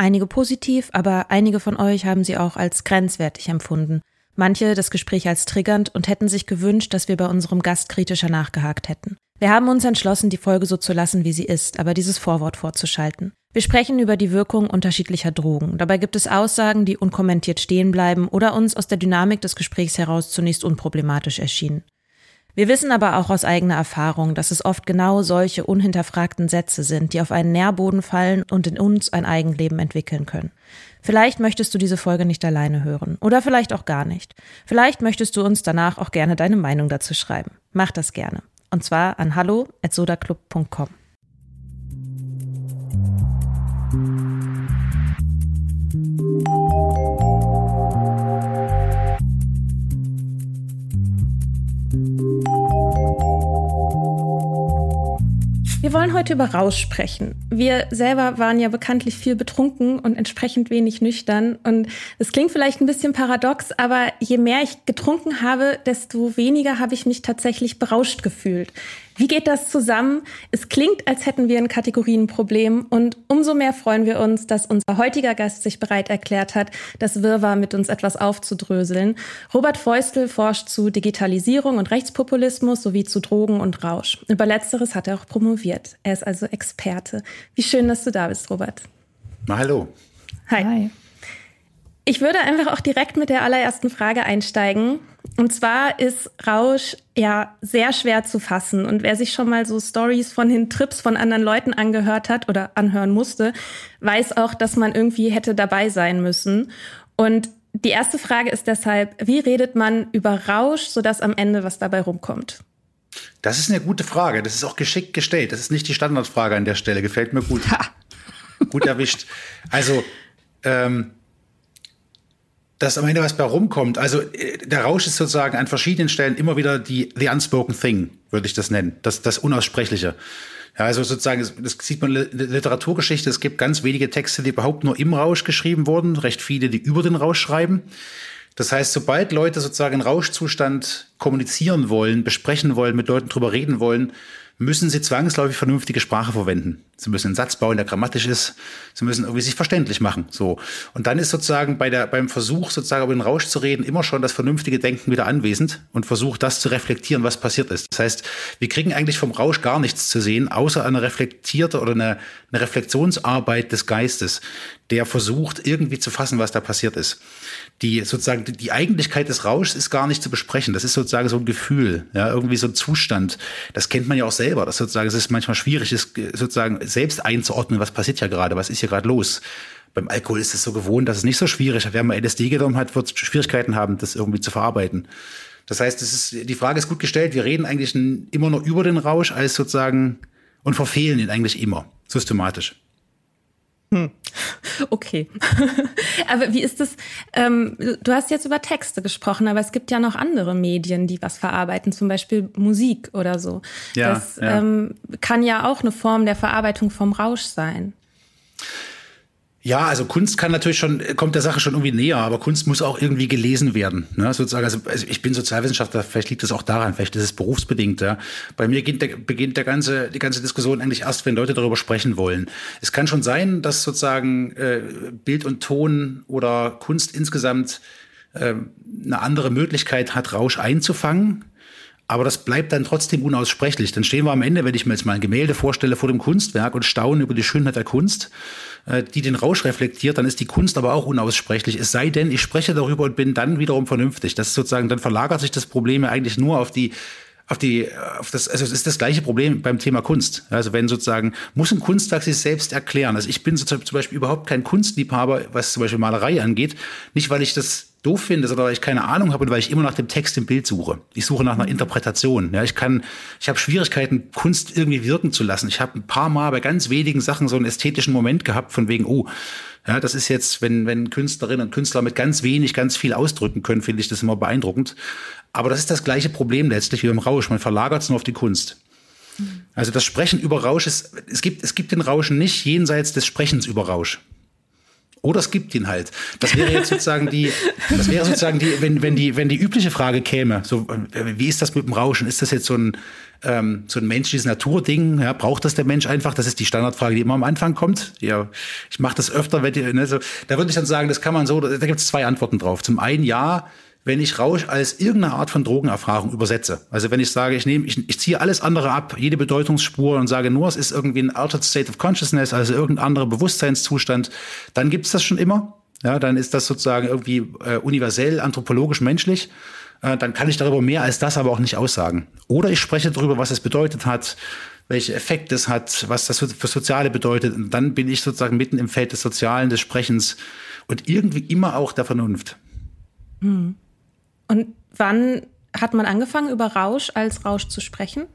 Einige positiv, aber einige von euch haben sie auch als grenzwertig empfunden. Manche das Gespräch als triggernd und hätten sich gewünscht, dass wir bei unserem Gast kritischer nachgehakt hätten. Wir haben uns entschlossen, die Folge so zu lassen, wie sie ist, aber dieses Vorwort vorzuschalten. Wir sprechen über die Wirkung unterschiedlicher Drogen. Dabei gibt es Aussagen, die unkommentiert stehen bleiben oder uns aus der Dynamik des Gesprächs heraus zunächst unproblematisch erschienen. Wir wissen aber auch aus eigener Erfahrung, dass es oft genau solche unhinterfragten Sätze sind, die auf einen Nährboden fallen und in uns ein Eigenleben entwickeln können. Vielleicht möchtest du diese Folge nicht alleine hören oder vielleicht auch gar nicht. Vielleicht möchtest du uns danach auch gerne deine Meinung dazu schreiben. Mach das gerne. Und zwar an hallo@sodaclub.com. Wir wollen heute über Rausch sprechen. Wir selber waren ja bekanntlich viel betrunken und entsprechend wenig nüchtern. Und es klingt vielleicht ein bisschen paradox, aber je mehr ich getrunken habe, desto weniger habe ich mich tatsächlich berauscht gefühlt. Wie geht das zusammen? Es klingt, als hätten wir ein Kategorienproblem und umso mehr freuen wir uns, dass unser heutiger Gast sich bereit erklärt hat, das Wirrwarr mit uns etwas aufzudröseln. Robert Feustel forscht zu Digitalisierung und Rechtspopulismus sowie zu Drogen und Rausch. Über letzteres hat er auch promoviert. Er ist also Experte. Wie schön, dass du da bist, Robert. Na, hallo. Hi. Hi. Ich würde einfach auch direkt mit der allerersten Frage einsteigen. Und zwar ist Rausch ja sehr schwer zu fassen. Und wer sich schon mal so Stories von den Trips von anderen Leuten angehört hat oder anhören musste, weiß auch, dass man irgendwie hätte dabei sein müssen. Und die erste Frage ist deshalb, wie redet man über Rausch, sodass am Ende was dabei rumkommt? Das ist eine gute Frage. Das ist auch geschickt gestellt. Das ist nicht die Standardfrage an der Stelle. Gefällt mir gut. Ha. Gut erwischt. Also, ähm, dass am Ende was bei rumkommt. Also äh, der Rausch ist sozusagen an verschiedenen Stellen immer wieder die the unspoken thing, würde ich das nennen, das das Unaussprechliche. Ja, also sozusagen, das sieht man in der Literaturgeschichte, es gibt ganz wenige Texte, die überhaupt nur im Rausch geschrieben wurden, recht viele, die über den Rausch schreiben. Das heißt, sobald Leute sozusagen in Rauschzustand kommunizieren wollen, besprechen wollen, mit Leuten drüber reden wollen, müssen sie zwangsläufig vernünftige Sprache verwenden. Sie müssen einen Satz bauen, der grammatisch ist. Sie müssen irgendwie sich verständlich machen. So. Und dann ist sozusagen bei der, beim Versuch, sozusagen über den Rausch zu reden, immer schon das vernünftige Denken wieder anwesend und versucht, das zu reflektieren, was passiert ist. Das heißt, wir kriegen eigentlich vom Rausch gar nichts zu sehen, außer eine reflektierte oder eine, eine Reflexionsarbeit des Geistes, der versucht, irgendwie zu fassen, was da passiert ist. Die sozusagen die Eigentlichkeit des Rauschs ist gar nicht zu besprechen. Das ist sozusagen so ein Gefühl, ja, irgendwie so ein Zustand. Das kennt man ja auch selber. Das sozusagen, es ist manchmal schwierig, ist sozusagen selbst einzuordnen, was passiert ja gerade, was ist hier gerade los. Beim Alkohol ist es so gewohnt, dass es nicht so schwierig ist. Wer mal LSD genommen hat, wird Schwierigkeiten haben, das irgendwie zu verarbeiten. Das heißt, es ist, die Frage ist gut gestellt. Wir reden eigentlich immer nur über den Rausch als sozusagen und verfehlen ihn eigentlich immer systematisch. Hm. Okay. aber wie ist das? Ähm, du hast jetzt über Texte gesprochen, aber es gibt ja noch andere Medien, die was verarbeiten, zum Beispiel Musik oder so. Ja, das ja. Ähm, kann ja auch eine Form der Verarbeitung vom Rausch sein. Ja, also Kunst kann natürlich schon, kommt der Sache schon irgendwie näher, aber Kunst muss auch irgendwie gelesen werden. Ne? Sozusagen, also, also ich bin Sozialwissenschaftler, vielleicht liegt das auch daran, vielleicht ist es berufsbedingt. Ja? Bei mir beginnt, der, beginnt der ganze, die ganze Diskussion eigentlich erst, wenn Leute darüber sprechen wollen. Es kann schon sein, dass sozusagen äh, Bild und Ton oder Kunst insgesamt äh, eine andere Möglichkeit hat, Rausch einzufangen. Aber das bleibt dann trotzdem unaussprechlich. Dann stehen wir am Ende, wenn ich mir jetzt mal ein Gemälde vorstelle vor dem Kunstwerk und staunen über die Schönheit der Kunst, äh, die den Rausch reflektiert, dann ist die Kunst aber auch unaussprechlich. Es sei denn, ich spreche darüber und bin dann wiederum vernünftig. Das ist sozusagen, dann verlagert sich das Problem ja eigentlich nur auf die auf die, auf das, also es ist das gleiche Problem beim Thema Kunst. Also wenn sozusagen, muss ein Kunstwerk sich selbst erklären. Also ich bin zum Beispiel überhaupt kein Kunstliebhaber, was zum Beispiel Malerei angeht. Nicht, weil ich das doof finde, sondern weil ich keine Ahnung habe und weil ich immer nach dem Text im Bild suche. Ich suche nach einer. Interpretation. Ja, ich kann, ich habe Schwierigkeiten, Kunst irgendwie wirken zu lassen. Ich habe ein paar Mal bei ganz wenigen Sachen so einen ästhetischen Moment gehabt, von wegen, oh, ja, das ist jetzt, wenn, wenn Künstlerinnen und Künstler mit ganz wenig ganz viel ausdrücken können, finde ich das immer beeindruckend. Aber das ist das gleiche Problem letztlich wie beim Rausch. Man verlagert es nur auf die Kunst. Mhm. Also das Sprechen über Rausch ist, es gibt, es gibt den Rauschen nicht jenseits des Sprechens über Rausch. Oder es gibt ihn halt. Das wäre jetzt sozusagen die, das wäre sozusagen die, wenn, wenn die, wenn die übliche Frage käme, so, wie ist das mit dem Rauschen? Ist das jetzt so ein, ähm, so ein menschliches Naturding? Ja, braucht das der Mensch einfach? Das ist die Standardfrage, die immer am Anfang kommt. Ja, ich mache das öfter, wenn die, ne, so, da würde ich dann sagen, das kann man so, da gibt es zwei Antworten drauf. Zum einen ja, wenn ich Rausch als irgendeine Art von Drogenerfahrung übersetze. Also wenn ich sage, ich nehme, ich, ich ziehe alles andere ab, jede Bedeutungsspur und sage nur, es ist irgendwie ein altered state of consciousness, also irgendein anderer Bewusstseinszustand, dann gibt's das schon immer. Ja, dann ist das sozusagen irgendwie äh, universell, anthropologisch, menschlich. Äh, dann kann ich darüber mehr als das aber auch nicht aussagen. Oder ich spreche darüber, was es bedeutet hat, welche Effekte es hat, was das für, Soziale bedeutet. Und dann bin ich sozusagen mitten im Feld des Sozialen, des Sprechens und irgendwie immer auch der Vernunft. Hm. Und wann hat man angefangen, über Rausch als Rausch zu sprechen?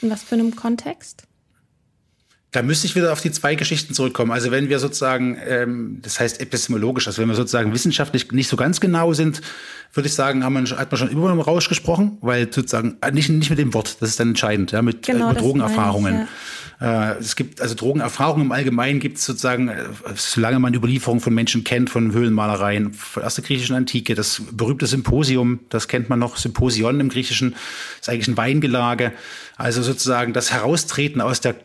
In was für einem Kontext? Da müsste ich wieder auf die zwei Geschichten zurückkommen. Also wenn wir sozusagen, ähm, das heißt epistemologisch, also wenn wir sozusagen wissenschaftlich nicht so ganz genau sind, würde ich sagen, haben wir, hat man schon über einen Rausch gesprochen, weil sozusagen äh, nicht, nicht mit dem Wort, das ist dann entscheidend, ja, mit, genau, äh, mit Drogenerfahrungen. Ich, ja. Äh, es gibt also Drogenerfahrungen im Allgemeinen gibt es sozusagen, äh, solange man Überlieferungen von Menschen kennt, von Höhlenmalereien, von aus der griechischen Antike, das berühmte Symposium, das kennt man noch, Symposion im Griechischen, ist eigentlich ein Weingelage. Also sozusagen das Heraustreten aus der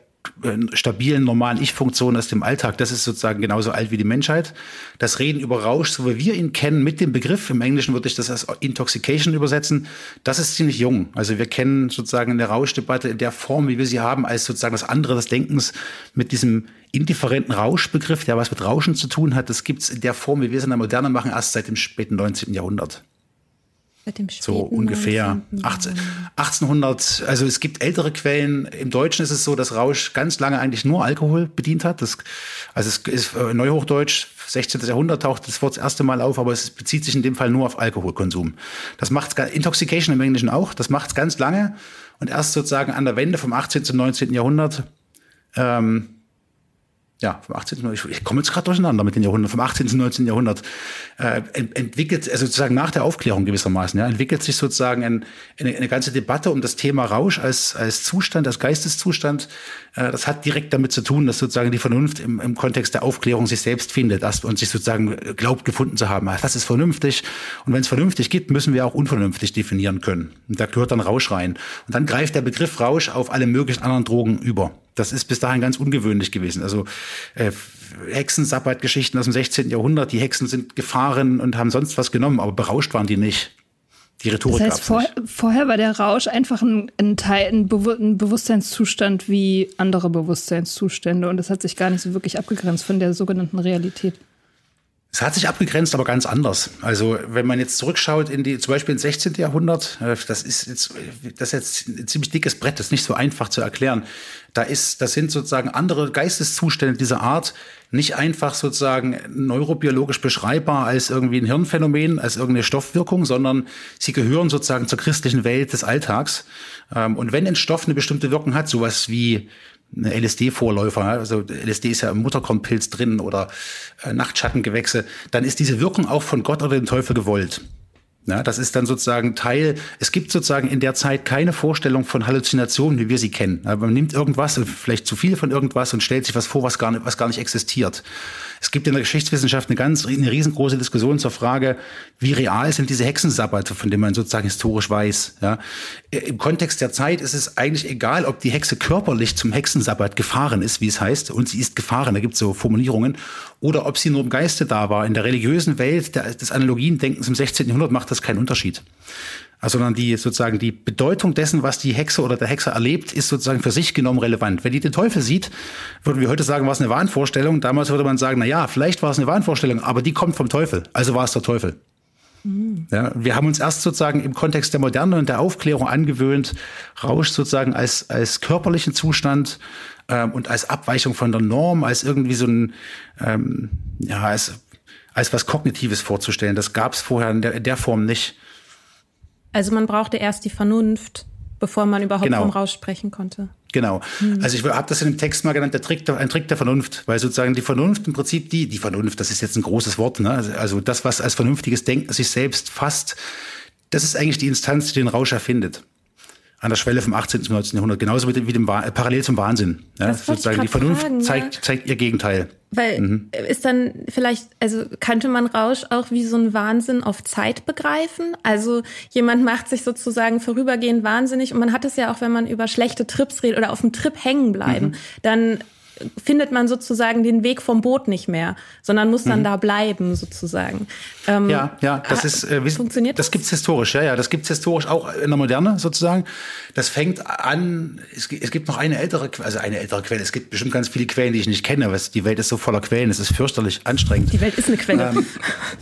stabilen, normalen Ich-Funktion aus dem Alltag, das ist sozusagen genauso alt wie die Menschheit. Das Reden über Rausch, so wie wir ihn kennen, mit dem Begriff, im Englischen würde ich das als Intoxication übersetzen, das ist ziemlich jung. Also wir kennen sozusagen in der Rauschdebatte in der Form, wie wir sie haben, als sozusagen das andere des Denkens mit diesem indifferenten Rauschbegriff, der was mit Rauschen zu tun hat, das gibt's in der Form, wie wir es in der Moderne machen, erst seit dem späten 19. Jahrhundert. So ungefähr 18, 1800. Also es gibt ältere Quellen. Im Deutschen ist es so, dass Rausch ganz lange eigentlich nur Alkohol bedient hat. Das, also es ist äh, Neuhochdeutsch, 16. Jahrhundert taucht das Wort das erste Mal auf, aber es bezieht sich in dem Fall nur auf Alkoholkonsum. Das macht Intoxication im Englischen auch. Das macht es ganz lange und erst sozusagen an der Wende vom 18. zum 19. Jahrhundert ähm, ja, vom 18. Ich, ich komme jetzt gerade durcheinander mit den Jahrhunderten, vom 18. und 19. Jahrhundert, äh, entwickelt, also sozusagen nach der Aufklärung gewissermaßen, ja, entwickelt sich sozusagen ein, eine, eine ganze Debatte um das Thema Rausch als, als Zustand, als Geisteszustand. Äh, das hat direkt damit zu tun, dass sozusagen die Vernunft im, im Kontext der Aufklärung sich selbst findet erst und sich sozusagen glaubt, gefunden zu haben. Das ist vernünftig. Und wenn es vernünftig gibt, müssen wir auch unvernünftig definieren können. Und da gehört dann Rausch rein. Und dann greift der Begriff Rausch auf alle möglichen anderen Drogen über. Das ist bis dahin ganz ungewöhnlich gewesen. Also äh, Hexensabbat-Geschichten aus dem 16. Jahrhundert, die Hexen sind gefahren und haben sonst was genommen, aber berauscht waren die nicht. Die Rhetorik das heißt, vor, vorher war der Rausch einfach ein, ein Teil, ein, Be ein, Bewusstseinszustand wie andere Bewusstseinszustände und das hat sich gar nicht so wirklich abgegrenzt von der sogenannten Realität. Es hat sich abgegrenzt, aber ganz anders. Also wenn man jetzt zurückschaut in die, zum Beispiel ins 16. Jahrhundert, äh, das ist jetzt, das ist jetzt ein ziemlich dickes Brett, das ist nicht so einfach zu erklären. Da ist, das sind sozusagen andere Geisteszustände dieser Art, nicht einfach sozusagen neurobiologisch beschreibbar als irgendwie ein Hirnphänomen, als irgendeine Stoffwirkung, sondern sie gehören sozusagen zur christlichen Welt des Alltags. Ähm, und wenn ein Stoff eine bestimmte Wirkung hat, sowas wie LSD-Vorläufer, also LSD ist ja im Mutterkornpilz drin oder äh, Nachtschattengewächse, dann ist diese Wirkung auch von Gott oder dem Teufel gewollt. Ja, das ist dann sozusagen Teil, es gibt sozusagen in der Zeit keine Vorstellung von Halluzinationen, wie wir sie kennen. Man nimmt irgendwas, vielleicht zu viel von irgendwas und stellt sich was vor, was gar nicht, was gar nicht existiert. Es gibt in der Geschichtswissenschaft eine ganz, eine riesengroße Diskussion zur Frage, wie real sind diese Hexensabbate, von denen man sozusagen historisch weiß. Ja. Im Kontext der Zeit ist es eigentlich egal, ob die Hexe körperlich zum Hexensabbat gefahren ist, wie es heißt, und sie ist gefahren, da gibt es so Formulierungen, oder ob sie nur im Geiste da war. In der religiösen Welt des Analogiendenkens im 16. Jahrhundert macht das keinen Unterschied. Also, sondern die sozusagen die Bedeutung dessen, was die Hexe oder der Hexer erlebt, ist sozusagen für sich genommen relevant. Wenn die den Teufel sieht, würden wir heute sagen, war es eine Wahnvorstellung. Damals würde man sagen, na ja, vielleicht war es eine Wahnvorstellung, aber die kommt vom Teufel. Also war es der Teufel. Ja, wir haben uns erst sozusagen im Kontext der Moderne und der Aufklärung angewöhnt, Rausch sozusagen als, als körperlichen Zustand ähm, und als Abweichung von der Norm, als irgendwie so ein, ähm, ja, als, als was Kognitives vorzustellen. Das gab es vorher in der, in der Form nicht. Also man brauchte erst die Vernunft, bevor man überhaupt genau. vom Rausch sprechen konnte. Genau. Hm. Also ich habe das in dem Text mal genannt, der Trick, ein Trick der Vernunft, weil sozusagen die Vernunft im Prinzip die, die Vernunft, das ist jetzt ein großes Wort, ne? Also, also das, was als vernünftiges Denken sich selbst fasst, das ist eigentlich die Instanz, die den Rausch erfindet an der Schwelle vom 18. bis 19. Jahrhundert, genauso wie dem, wie dem parallel zum Wahnsinn. Ja, sozusagen die Vernunft fragen, zeigt, ja? zeigt ihr Gegenteil. Weil mhm. ist dann vielleicht, also könnte man Rausch auch wie so ein Wahnsinn auf Zeit begreifen? Also jemand macht sich sozusagen vorübergehend wahnsinnig und man hat es ja auch, wenn man über schlechte Trips redet oder auf dem Trip hängen bleiben, mhm. dann findet man sozusagen den Weg vom Boot nicht mehr, sondern muss dann mhm. da bleiben sozusagen. Ähm, ja, ja, das ist äh, funktioniert. Das, das gibt's historisch, ja, ja, das gibt's historisch auch in der Moderne sozusagen. Das fängt an. Es, es gibt noch eine ältere, also eine ältere Quelle. Es gibt bestimmt ganz viele Quellen, die ich nicht kenne. Was die Welt ist so voller Quellen. Es ist fürchterlich anstrengend. Die Welt ist eine Quelle. Ähm,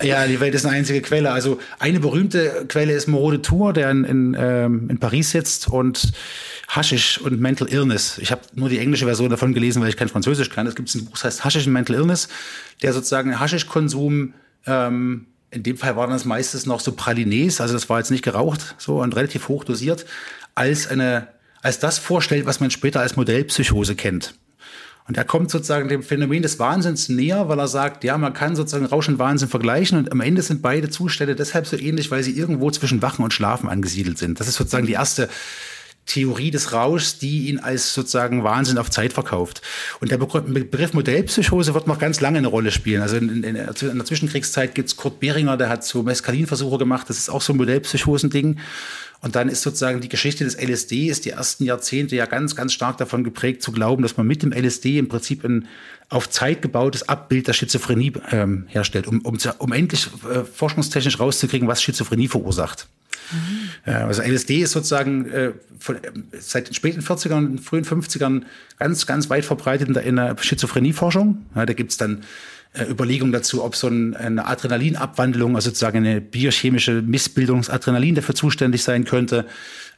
ja, die Welt ist eine einzige Quelle. Also eine berühmte Quelle ist Moreau de Tour, der in, in, ähm, in Paris sitzt und Haschisch und Mental Illness. Ich habe nur die englische Version davon gelesen, weil ich kein Französisch kann. Es gibt ein Buch, das heißt Haschisch und Mental Illness, der sozusagen Haschischkonsum, ähm, in dem Fall waren das meistens noch so Pralines, also das war jetzt nicht geraucht, so und relativ hoch dosiert, als eine, als das vorstellt, was man später als Modellpsychose kennt. Und er kommt sozusagen dem Phänomen des Wahnsinns näher, weil er sagt, ja, man kann sozusagen Rausch und Wahnsinn vergleichen und am Ende sind beide Zustände deshalb so ähnlich, weil sie irgendwo zwischen Wachen und Schlafen angesiedelt sind. Das ist sozusagen die erste Theorie des Rauschs, die ihn als sozusagen Wahnsinn auf Zeit verkauft. Und der Begriff Modellpsychose wird noch ganz lange eine Rolle spielen. Also in, in, in der Zwischenkriegszeit gibt's Kurt Behringer, der hat so Meskalinversuche gemacht. Das ist auch so ein Modellpsychosending. Und dann ist sozusagen die Geschichte des LSD, ist die ersten Jahrzehnte ja ganz, ganz stark davon geprägt, zu glauben, dass man mit dem LSD im Prinzip ein auf Zeit gebautes Abbild der Schizophrenie ähm, herstellt, um, um, um endlich äh, forschungstechnisch rauszukriegen, was Schizophrenie verursacht. Mhm. Also LSD ist sozusagen äh, von, seit den späten 40ern, frühen 50ern ganz, ganz weit verbreitet in der, in der Schizophrenieforschung. Ja, da gibt's dann äh, Überlegungen dazu, ob so ein, eine Adrenalinabwandlung, also sozusagen eine biochemische Missbildung des Adrenalin dafür zuständig sein könnte.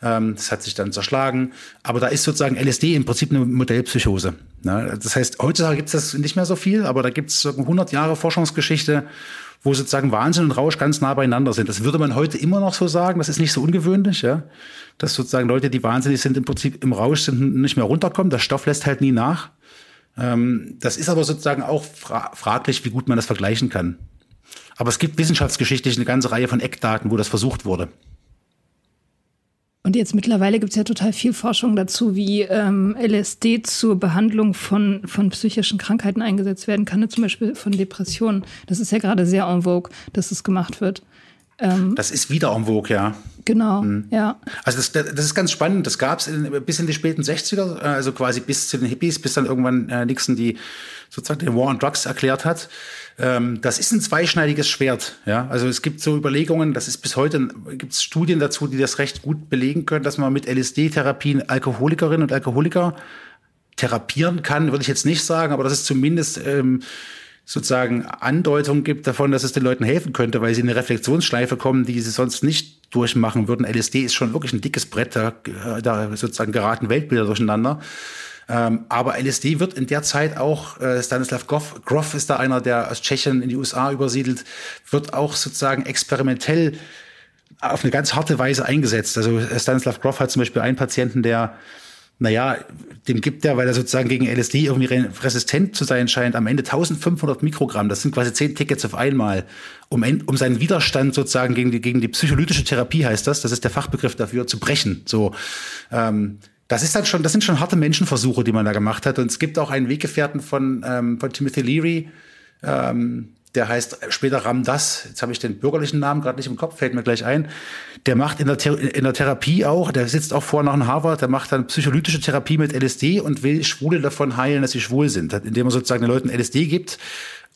Ähm, das hat sich dann zerschlagen. Aber da ist sozusagen LSD im Prinzip eine Modellpsychose. Ja, das heißt, heutzutage gibt's das nicht mehr so viel, aber da gibt's 100 Jahre Forschungsgeschichte wo sozusagen Wahnsinn und Rausch ganz nah beieinander sind. Das würde man heute immer noch so sagen. Das ist nicht so ungewöhnlich, ja. Dass sozusagen Leute, die wahnsinnig sind, im Prinzip im Rausch sind, nicht mehr runterkommen. Der Stoff lässt halt nie nach. Ähm, das ist aber sozusagen auch fra fraglich, wie gut man das vergleichen kann. Aber es gibt wissenschaftsgeschichtlich eine ganze Reihe von Eckdaten, wo das versucht wurde. Und jetzt mittlerweile gibt es ja total viel Forschung dazu, wie ähm, LSD zur Behandlung von, von psychischen Krankheiten eingesetzt werden kann, zum Beispiel von Depressionen. Das ist ja gerade sehr en vogue, dass es gemacht wird. Ähm, das ist wieder en vogue, ja. Genau, mhm. ja. Also das, das ist ganz spannend. Das gab es bis in die späten 60er, äh, also quasi bis zu den Hippies, bis dann irgendwann äh, Nixon die sozusagen den War on Drugs erklärt hat. Ähm, das ist ein zweischneidiges Schwert. Ja, also es gibt so Überlegungen. Das ist bis heute gibt es Studien dazu, die das recht gut belegen können, dass man mit LSD-Therapien Alkoholikerinnen und Alkoholiker therapieren kann. Würde ich jetzt nicht sagen, aber das ist zumindest ähm, sozusagen Andeutung gibt davon, dass es den Leuten helfen könnte, weil sie in eine Reflexionsschleife kommen, die sie sonst nicht durchmachen würden. LSD ist schon wirklich ein dickes Brett, da, da sozusagen geraten Weltbilder durcheinander. Ähm, aber LSD wird in der Zeit auch, äh, Stanislav Grof, Grof ist da einer, der aus Tschechien in die USA übersiedelt, wird auch sozusagen experimentell auf eine ganz harte Weise eingesetzt. Also Stanislav Grof hat zum Beispiel einen Patienten, der naja, dem gibt er, weil er sozusagen gegen LSD irgendwie resistent zu sein scheint, am Ende 1500 Mikrogramm. Das sind quasi zehn Tickets auf einmal, um, um seinen Widerstand sozusagen gegen die, gegen die psycholytische Therapie heißt das. Das ist der Fachbegriff dafür, zu brechen. So, ähm, das ist dann schon, das sind schon harte Menschenversuche, die man da gemacht hat. Und es gibt auch einen Weggefährten von, ähm, von Timothy Leary, ähm, der heißt später Ramdas, jetzt habe ich den bürgerlichen Namen gerade nicht im Kopf, fällt mir gleich ein. Der macht in der, in der Therapie auch, der sitzt auch vor nach Harvard, der macht dann psycholytische Therapie mit LSD und will Schwule davon heilen, dass sie schwul sind, indem er sozusagen den Leuten LSD gibt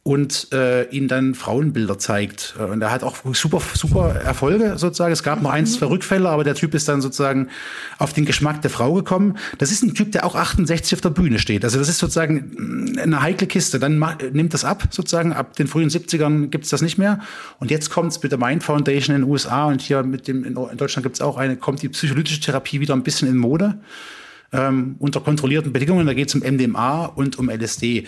und äh, ihnen dann Frauenbilder zeigt. Äh, und er hat auch super, super Erfolge sozusagen. Es gab noch eins, zwei Rückfälle, aber der Typ ist dann sozusagen auf den Geschmack der Frau gekommen. Das ist ein Typ, der auch 68 auf der Bühne steht. Also das ist sozusagen eine heikle Kiste. Dann nimmt das ab, sozusagen. Ab den frühen 70ern gibt's das nicht mehr. Und jetzt kommt's mit der Mind Foundation in den USA und hier mit dem in Deutschland gibt's auch eine, kommt die psycholytische Therapie wieder ein bisschen in Mode. Ähm, unter kontrollierten Bedingungen. Da geht's um MDMA und um LSD.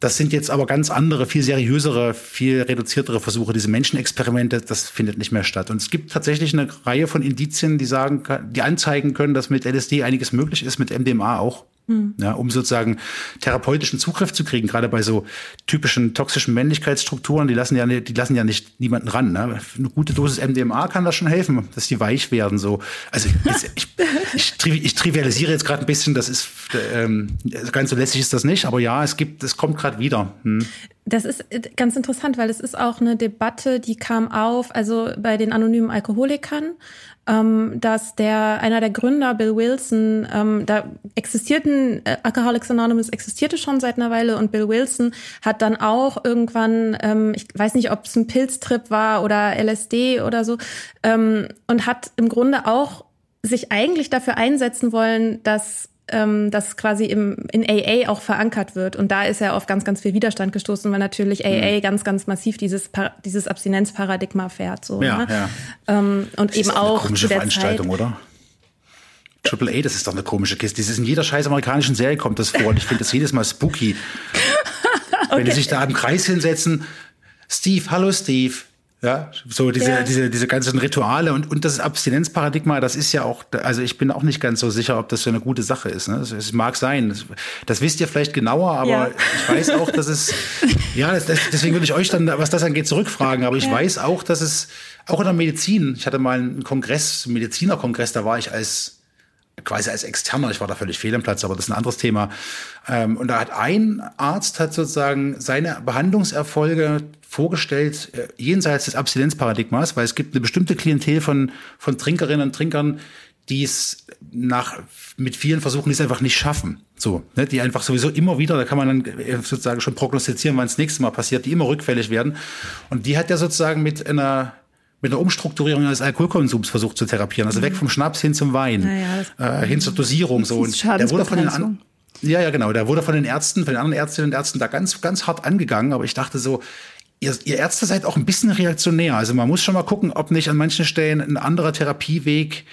Das sind jetzt aber ganz andere, viel seriösere, viel reduziertere Versuche. Diese Menschenexperimente, das findet nicht mehr statt. Und es gibt tatsächlich eine Reihe von Indizien, die sagen, die anzeigen können, dass mit LSD einiges möglich ist, mit MDMA auch. Mhm. Ja, um sozusagen therapeutischen Zugriff zu kriegen, gerade bei so typischen toxischen Männlichkeitsstrukturen, die lassen ja, die lassen ja nicht niemanden ran. Ne? Eine gute Dosis MDMA kann da schon helfen, dass die weich werden. So, also ich, ich, ich, ich trivialisiere jetzt gerade ein bisschen, das ist ähm, ganz so lässig ist das nicht, aber ja, es gibt, es kommt gerade wieder. Hm. Das ist äh, ganz interessant, weil es ist auch eine Debatte, die kam auf, also bei den anonymen Alkoholikern ähm, dass der einer der Gründer, Bill Wilson, ähm, da existierten äh, Alcoholics Anonymous existierte schon seit einer Weile und Bill Wilson hat dann auch irgendwann, ähm, ich weiß nicht, ob es ein Pilztrip war oder LSD oder so, ähm, und hat im Grunde auch sich eigentlich dafür einsetzen wollen, dass ähm, das quasi im, in AA auch verankert wird. Und da ist er auf ganz, ganz viel Widerstand gestoßen, weil natürlich AA mhm. ganz, ganz massiv dieses, dieses Abstinenzparadigma fährt. So, ja, ne? ja. Ähm, und das eben ist auch. Eine komische Veranstaltung, Zeit, oder? Triple A, das ist doch eine komische Kiste. Das ist in jeder scheiß amerikanischen Serie kommt das vor. Und ich finde das jedes Mal spooky. okay. Wenn die sich da im Kreis hinsetzen. Steve, hallo Steve. Ja, so diese, ja. diese, diese ganzen Rituale und, und das Abstinenzparadigma, das ist ja auch, also ich bin auch nicht ganz so sicher, ob das so eine gute Sache ist. Ne? Es mag sein. Das, das, wisst ihr vielleicht genauer, aber ja. ich weiß auch, dass es, ja, das, deswegen würde ich euch dann, was das angeht, zurückfragen. Aber ich ja. weiß auch, dass es auch in der Medizin, ich hatte mal einen Kongress, einen Medizinerkongress, da war ich als quasi als Externer, ich war da völlig fehl am Platz, aber das ist ein anderes Thema. Ähm, und da hat ein Arzt hat sozusagen seine Behandlungserfolge vorgestellt, äh, jenseits des Abstinenzparadigmas, weil es gibt eine bestimmte Klientel von, von Trinkerinnen und Trinkern, die es nach, mit vielen Versuchen die es einfach nicht schaffen. So, ne, die einfach sowieso immer wieder, da kann man dann äh, sozusagen schon prognostizieren, wann es nächste Mal passiert, die immer rückfällig werden. Und die hat er sozusagen mit einer mit einer Umstrukturierung des Alkoholkonsums versucht zu therapieren. Also mhm. weg vom Schnaps hin zum Wein, naja, äh, hin zur Dosierung. So. Und der wurde von den an ja, ja, genau. Der wurde von den Ärzten, von den anderen Ärztinnen und Ärzten da ganz, ganz hart angegangen. Aber ich dachte so, ihr, ihr Ärzte seid auch ein bisschen reaktionär. Also man muss schon mal gucken, ob nicht an manchen Stellen ein anderer Therapieweg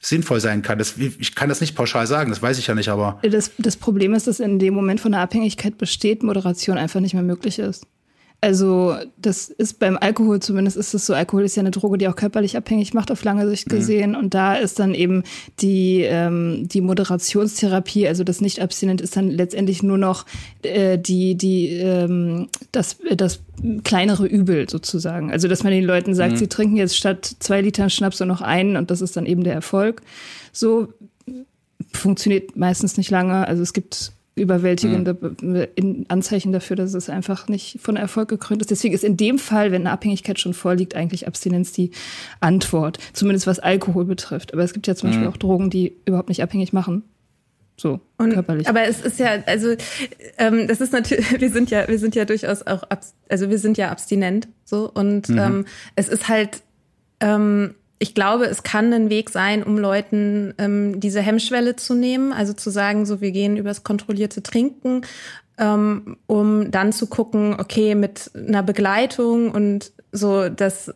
sinnvoll sein kann. Das, ich kann das nicht pauschal sagen, das weiß ich ja nicht, aber. Das, das Problem ist, dass in dem Moment von der Abhängigkeit besteht, Moderation einfach nicht mehr möglich ist. Also das ist beim Alkohol zumindest ist es so, Alkohol ist ja eine Droge, die auch körperlich abhängig macht auf lange Sicht mhm. gesehen. Mhm. Und da ist dann eben die, ähm, die Moderationstherapie, also das Nicht-Abstinent ist dann letztendlich nur noch äh, die, die, ähm, das, das kleinere Übel sozusagen. Also dass man den Leuten sagt, mhm. sie trinken jetzt statt zwei Litern Schnaps nur noch einen und das ist dann eben der Erfolg. So funktioniert meistens nicht lange. Also es gibt überwältigende mhm. Anzeichen dafür, dass es einfach nicht von Erfolg gekrönt ist. Deswegen ist in dem Fall, wenn eine Abhängigkeit schon vorliegt, eigentlich Abstinenz die Antwort. Zumindest was Alkohol betrifft. Aber es gibt ja zum mhm. Beispiel auch Drogen, die überhaupt nicht abhängig machen. So und, körperlich. Aber es ist ja, also ähm, das ist natürlich, wir sind ja, wir sind ja durchaus auch, also wir sind ja abstinent so und mhm. ähm, es ist halt ähm, ich glaube, es kann ein Weg sein, um Leuten ähm, diese Hemmschwelle zu nehmen, also zu sagen, so wir gehen übers kontrollierte Trinken, ähm, um dann zu gucken, okay, mit einer Begleitung und so, dass,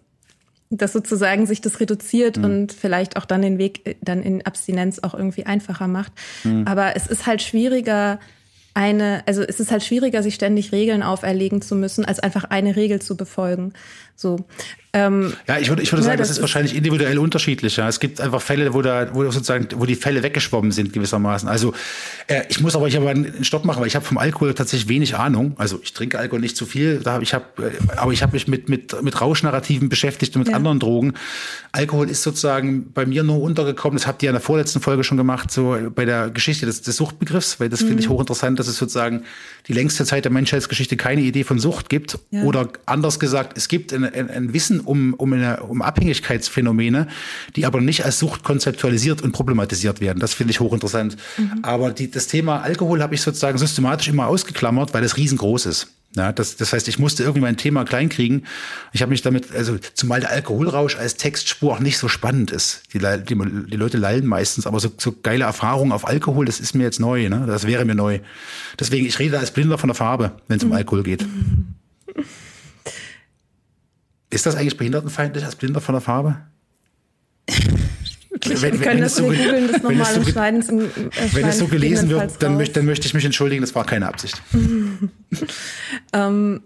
dass sozusagen sich das reduziert mhm. und vielleicht auch dann den Weg äh, dann in Abstinenz auch irgendwie einfacher macht. Mhm. Aber es ist halt schwieriger, eine, also es ist halt schwieriger, sich ständig Regeln auferlegen zu müssen, als einfach eine Regel zu befolgen. So. Ähm, ja, ich würde, ich würde sagen, ja, das, das, ist wahrscheinlich individuell unterschiedlich. Ja. Es gibt einfach Fälle, wo da, wo sozusagen, wo die Fälle weggeschwommen sind gewissermaßen. Also äh, ich muss aber, ich aber einen Stopp machen, weil ich habe vom Alkohol tatsächlich wenig Ahnung. Also ich trinke Alkohol nicht zu viel, da hab, ich habe, äh, aber ich habe mich mit mit mit Rauschnarrativen beschäftigt und mit ja. anderen Drogen. Alkohol ist sozusagen bei mir nur untergekommen. Das habt ihr in der vorletzten Folge schon gemacht, so bei der Geschichte des, des Suchtbegriffs, weil das mhm. finde ich mhm. hochinteressant, dass es sozusagen die längste Zeit der Menschheitsgeschichte keine Idee von Sucht gibt. Ja. Oder anders gesagt, es gibt ein, ein, ein Wissen um, um, eine, um Abhängigkeitsphänomene, die aber nicht als Sucht konzeptualisiert und problematisiert werden. Das finde ich hochinteressant. Mhm. Aber die, das Thema Alkohol habe ich sozusagen systematisch immer ausgeklammert, weil es riesengroß ist. Ja, das, das heißt, ich musste irgendwie mein Thema kleinkriegen. Ich habe mich damit, also zumal der Alkoholrausch als Textspur auch nicht so spannend ist. Die, die, die Leute lallen meistens, aber so, so geile Erfahrungen auf Alkohol, das ist mir jetzt neu. Ne? Das wäre mir neu. Deswegen, ich rede als Blinder von der Farbe, wenn es um mhm. Alkohol geht. Ist das eigentlich behindertenfeindlich als Blinder von der Farbe? wenn, wenn, wenn, es so, wenn, es so, wenn es so gelesen wird, dann, möcht, dann möchte ich mich entschuldigen, das war keine Absicht. ähm,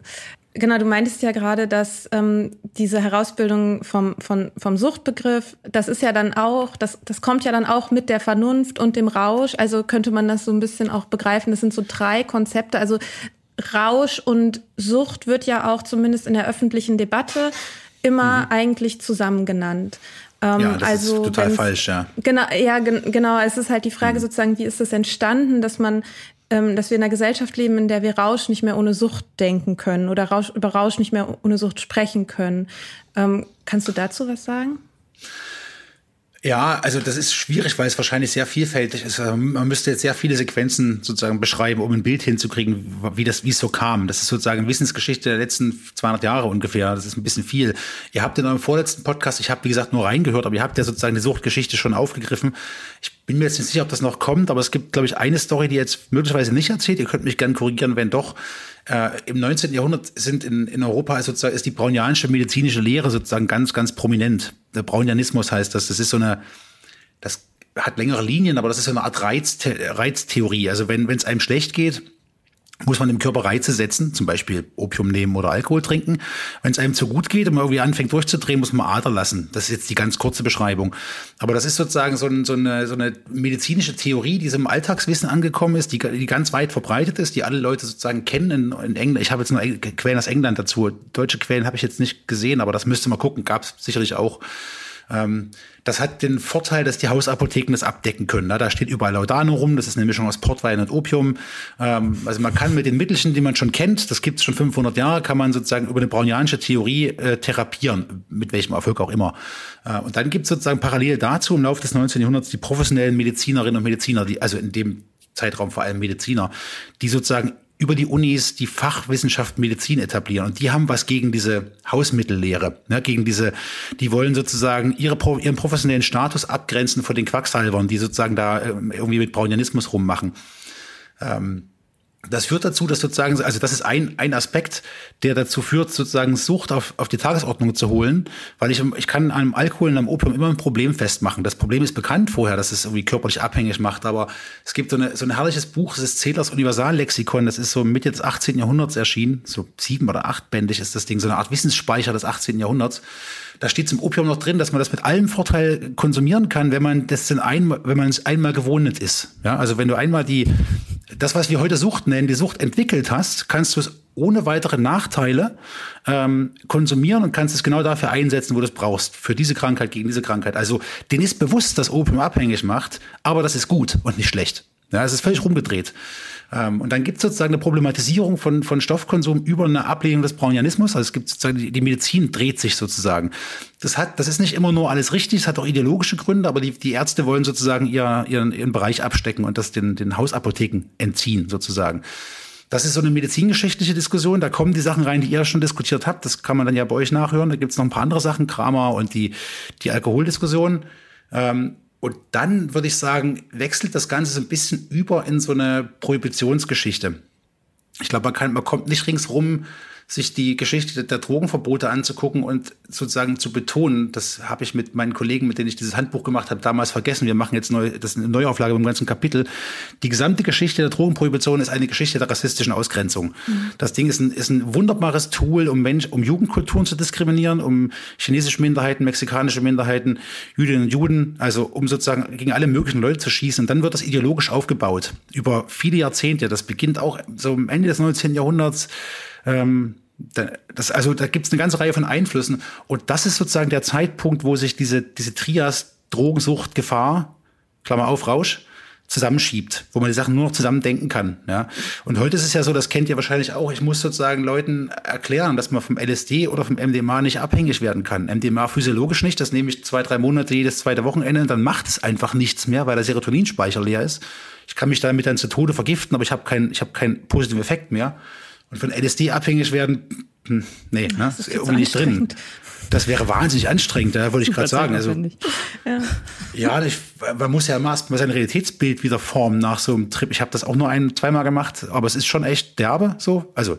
genau, du meintest ja gerade, dass ähm, diese Herausbildung vom, vom, vom Suchtbegriff, das ist ja dann auch, das, das kommt ja dann auch mit der Vernunft und dem Rausch. Also könnte man das so ein bisschen auch begreifen. Das sind so drei Konzepte. Also Rausch und Sucht wird ja auch zumindest in der öffentlichen Debatte immer mhm. eigentlich zusammen genannt. Ähm, ja, das also, ist total falsch, ja. Genau, ja, genau. Es ist halt die Frage mhm. sozusagen, wie ist das entstanden, dass man, ähm, dass wir in einer Gesellschaft leben, in der wir Rausch nicht mehr ohne Sucht denken können oder Rausch, über Rausch nicht mehr ohne Sucht sprechen können. Ähm, kannst du dazu was sagen? Ja, also das ist schwierig, weil es wahrscheinlich sehr vielfältig ist. Also man müsste jetzt sehr viele Sequenzen sozusagen beschreiben, um ein Bild hinzukriegen, wie das, wie es so kam. Das ist sozusagen Wissensgeschichte der letzten 200 Jahre ungefähr. Das ist ein bisschen viel. Ihr habt in eurem vorletzten Podcast, ich habe wie gesagt nur reingehört, aber ihr habt ja sozusagen die Suchtgeschichte schon aufgegriffen. Ich bin mir jetzt nicht sicher, ob das noch kommt, aber es gibt, glaube ich, eine Story, die jetzt möglicherweise nicht erzählt. Ihr könnt mich gerne korrigieren, wenn doch. Äh, Im 19. Jahrhundert sind in, in Europa sozusagen ist die brownianische medizinische Lehre sozusagen ganz, ganz prominent. Der Brownianismus heißt das. Das ist so eine, das hat längere Linien, aber das ist so eine Art Reiz, Reiztheorie. Also wenn es einem schlecht geht, muss man dem Körper Reize setzen, zum Beispiel Opium nehmen oder Alkohol trinken. Wenn es einem zu gut geht und man irgendwie anfängt durchzudrehen, muss man Ader lassen. Das ist jetzt die ganz kurze Beschreibung. Aber das ist sozusagen so, ein, so, eine, so eine medizinische Theorie, die so im Alltagswissen angekommen ist, die, die ganz weit verbreitet ist, die alle Leute sozusagen kennen in, in England. Ich habe jetzt nur Quellen aus England dazu. Deutsche Quellen habe ich jetzt nicht gesehen, aber das müsste man gucken. Gab es sicherlich auch. Ähm, das hat den Vorteil, dass die Hausapotheken das abdecken können. Da steht überall Laudano rum, das ist eine Mischung aus Portwein und Opium. Ähm, also man kann mit den Mittelchen, die man schon kennt, das gibt es schon 500 Jahre, kann man sozusagen über eine brownianische Theorie äh, therapieren, mit welchem Erfolg auch immer. Äh, und dann gibt es sozusagen parallel dazu im Laufe des 19. Jahrhunderts die professionellen Medizinerinnen und Mediziner, die also in dem Zeitraum vor allem Mediziner, die sozusagen über die Unis die Fachwissenschaft Medizin etablieren. Und die haben was gegen diese Hausmittellehre, ne, gegen diese, die wollen sozusagen ihre, ihren professionellen Status abgrenzen von den Quacksalbern, die sozusagen da ähm, irgendwie mit Brownianismus rummachen. Ähm, das führt dazu, dass sozusagen, also das ist ein, ein Aspekt, der dazu führt, sozusagen Sucht auf, auf die Tagesordnung zu holen, weil ich, ich kann einem Alkohol und einem Opium immer ein Problem festmachen. Das Problem ist bekannt vorher, dass es irgendwie körperlich abhängig macht, aber es gibt so, eine, so ein herrliches Buch, das ist Zählers Universallexikon, das ist so Mitte des 18. Jahrhunderts erschienen, so sieben- oder achtbändig ist das Ding, so eine Art Wissensspeicher des 18. Jahrhunderts. Da steht zum Opium noch drin, dass man das mit allem Vorteil konsumieren kann, wenn man das einmal, wenn man es einmal gewohnt ist. Ja, also wenn du einmal die, das, was wir heute Sucht nennen, die Sucht entwickelt hast, kannst du es ohne weitere Nachteile ähm, konsumieren und kannst es genau dafür einsetzen, wo du es brauchst. Für diese Krankheit, gegen diese Krankheit. Also denen ist bewusst, dass Opium abhängig macht, aber das ist gut und nicht schlecht. Ja, es ist völlig rumgedreht. Ähm, und dann gibt es sozusagen eine Problematisierung von, von Stoffkonsum über eine Ablehnung des Brownianismus. Also es gibt sozusagen, die, die Medizin dreht sich sozusagen. Das hat, das ist nicht immer nur alles richtig, es hat auch ideologische Gründe, aber die, die Ärzte wollen sozusagen ihr, ihren, ihren Bereich abstecken und das den, den Hausapotheken entziehen sozusagen. Das ist so eine medizingeschichtliche Diskussion. Da kommen die Sachen rein, die ihr schon diskutiert habt. Das kann man dann ja bei euch nachhören. Da gibt es noch ein paar andere Sachen, Kramer und die, die Alkoholdiskussion. Ähm, und dann würde ich sagen, wechselt das Ganze so ein bisschen über in so eine Prohibitionsgeschichte. Ich glaube, man, kann, man kommt nicht ringsrum sich die Geschichte der Drogenverbote anzugucken und sozusagen zu betonen, das habe ich mit meinen Kollegen, mit denen ich dieses Handbuch gemacht habe, damals vergessen. Wir machen jetzt neu, das ist eine Neuauflage im ganzen Kapitel. Die gesamte Geschichte der Drogenprohibition ist eine Geschichte der rassistischen Ausgrenzung. Mhm. Das Ding ist ein, ist ein wunderbares Tool, um Mensch, um Jugendkulturen zu diskriminieren, um chinesische Minderheiten, mexikanische Minderheiten, Jüdinnen und Juden, also um sozusagen gegen alle möglichen Leute zu schießen. Und dann wird das ideologisch aufgebaut über viele Jahrzehnte. Das beginnt auch so am Ende des 19. Jahrhunderts. Ähm, das, also da gibt es eine ganze Reihe von Einflüssen. Und das ist sozusagen der Zeitpunkt, wo sich diese, diese Trias Drogensucht, Gefahr, Klammer auf, Rausch, zusammenschiebt, wo man die Sachen nur noch zusammen denken kann. Ja. Und heute ist es ja so, das kennt ihr wahrscheinlich auch, ich muss sozusagen Leuten erklären, dass man vom LSD oder vom MDMA nicht abhängig werden kann. MDMA physiologisch nicht, das nehme ich zwei, drei Monate jedes zweite Wochenende, dann macht es einfach nichts mehr, weil der Serotoninspeicher leer ist. Ich kann mich damit dann zu Tode vergiften, aber ich habe keinen, ich habe keinen positiven Effekt mehr. Und von LSD abhängig werden, hm, nee, ne, das ist irgendwie nicht drin. Das wäre wahnsinnig anstrengend, da wollte ich gerade sagen. Also, ja, ja ich, man muss ja mal sein Realitätsbild wieder formen nach so einem Trip. Ich habe das auch nur ein, zweimal gemacht, aber es ist schon echt derbe so. Also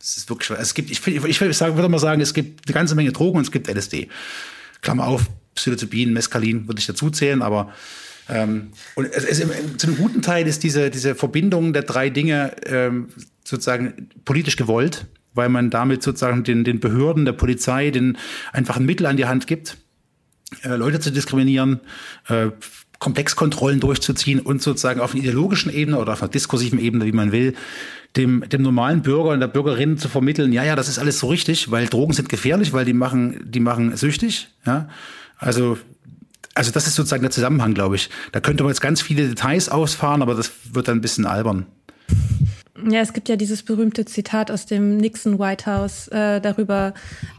es ist wirklich, es gibt, ich, ich, würde mal sagen, es gibt eine ganze Menge Drogen und es gibt LSD. Klammer auf, Psilocybin, Mescalin würde ich dazu zählen, aber ähm, und es, es, zu einem guten Teil ist diese, diese Verbindung der drei Dinge ähm, sozusagen politisch gewollt, weil man damit sozusagen den, den Behörden, der Polizei, den einfach ein Mittel an die Hand gibt, äh, Leute zu diskriminieren, äh, Komplexkontrollen durchzuziehen und sozusagen auf einer ideologischen Ebene oder auf einer diskursiven Ebene, wie man will, dem, dem normalen Bürger und der Bürgerin zu vermitteln, ja, ja, das ist alles so richtig, weil Drogen sind gefährlich, weil die machen, die machen süchtig, ja. Also also das ist sozusagen der Zusammenhang, glaube ich. Da könnte man jetzt ganz viele Details ausfahren, aber das wird dann ein bisschen albern. Ja, es gibt ja dieses berühmte Zitat aus dem Nixon White House äh, darüber,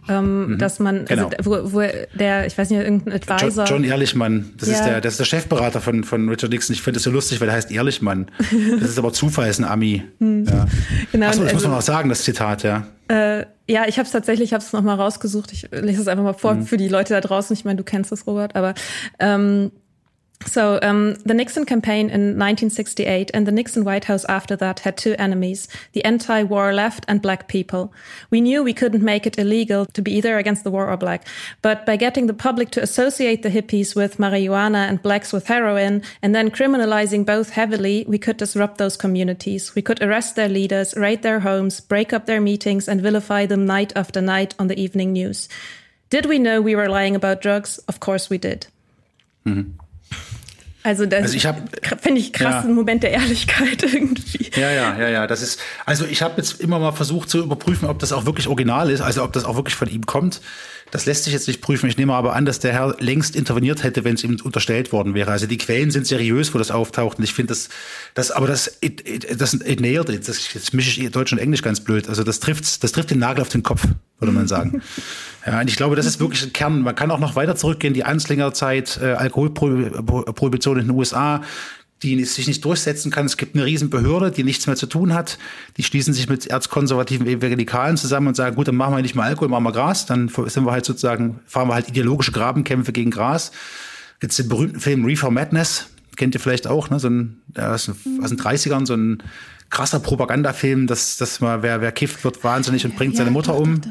ähm, mhm. dass man, also, genau. wo, wo der, ich weiß nicht, irgendein Advisor. John, John Ehrlichmann, das ja. ist der, das ist der Chefberater von, von Richard Nixon. Ich finde das so lustig, weil der heißt Ehrlichmann. Das ist aber Zufall, ist ein Ami. Hm. Ja. Genau, Achso, das also, muss man auch sagen, das Zitat, ja. Äh, ja, ich habe es tatsächlich, ich habe es nochmal rausgesucht. Ich lese es einfach mal vor mhm. für die Leute da draußen. Ich meine, du kennst das, Robert, aber ähm, So, um, the Nixon campaign in 1968 and the Nixon White House after that had two enemies the anti war left and black people. We knew we couldn't make it illegal to be either against the war or black, but by getting the public to associate the hippies with marijuana and blacks with heroin, and then criminalizing both heavily, we could disrupt those communities. We could arrest their leaders, raid their homes, break up their meetings, and vilify them night after night on the evening news. Did we know we were lying about drugs? Of course we did. Mm-hmm. Also das also ich finde ich krass, ja. Moment der Ehrlichkeit irgendwie. Ja, ja, ja, ja. Das ist, also ich habe jetzt immer mal versucht zu überprüfen, ob das auch wirklich original ist, also ob das auch wirklich von ihm kommt. Das lässt sich jetzt nicht prüfen. Ich nehme aber an, dass der Herr längst interveniert hätte, wenn es ihm unterstellt worden wäre. Also die Quellen sind seriös, wo das auftaucht. Und ich finde das, das, aber das, it, it, das, it nailed it. Das, jetzt mische ich Deutsch und Englisch ganz blöd. Also das trifft, das trifft den Nagel auf den Kopf, würde man sagen. ja, und ich glaube, das ist wirklich ein Kern. Man kann auch noch weiter zurückgehen. Die Anslingerzeit, äh, Alkoholprohibition in den USA, die sich nicht durchsetzen kann. Es gibt eine Riesenbehörde, die nichts mehr zu tun hat. Die schließen sich mit erzkonservativen Evangelikalen zusammen und sagen, gut, dann machen wir nicht mehr Alkohol, machen wir Gras. Dann sind wir halt sozusagen, fahren wir halt ideologische Grabenkämpfe gegen Gras. Jetzt den berühmten Film Reefer Madness, kennt ihr vielleicht auch, ne? so ein, aus den 30ern, so ein krasser Propagandafilm, dass, dass mal, wer, wer kifft, wird wahnsinnig und bringt ja, seine Mutter um.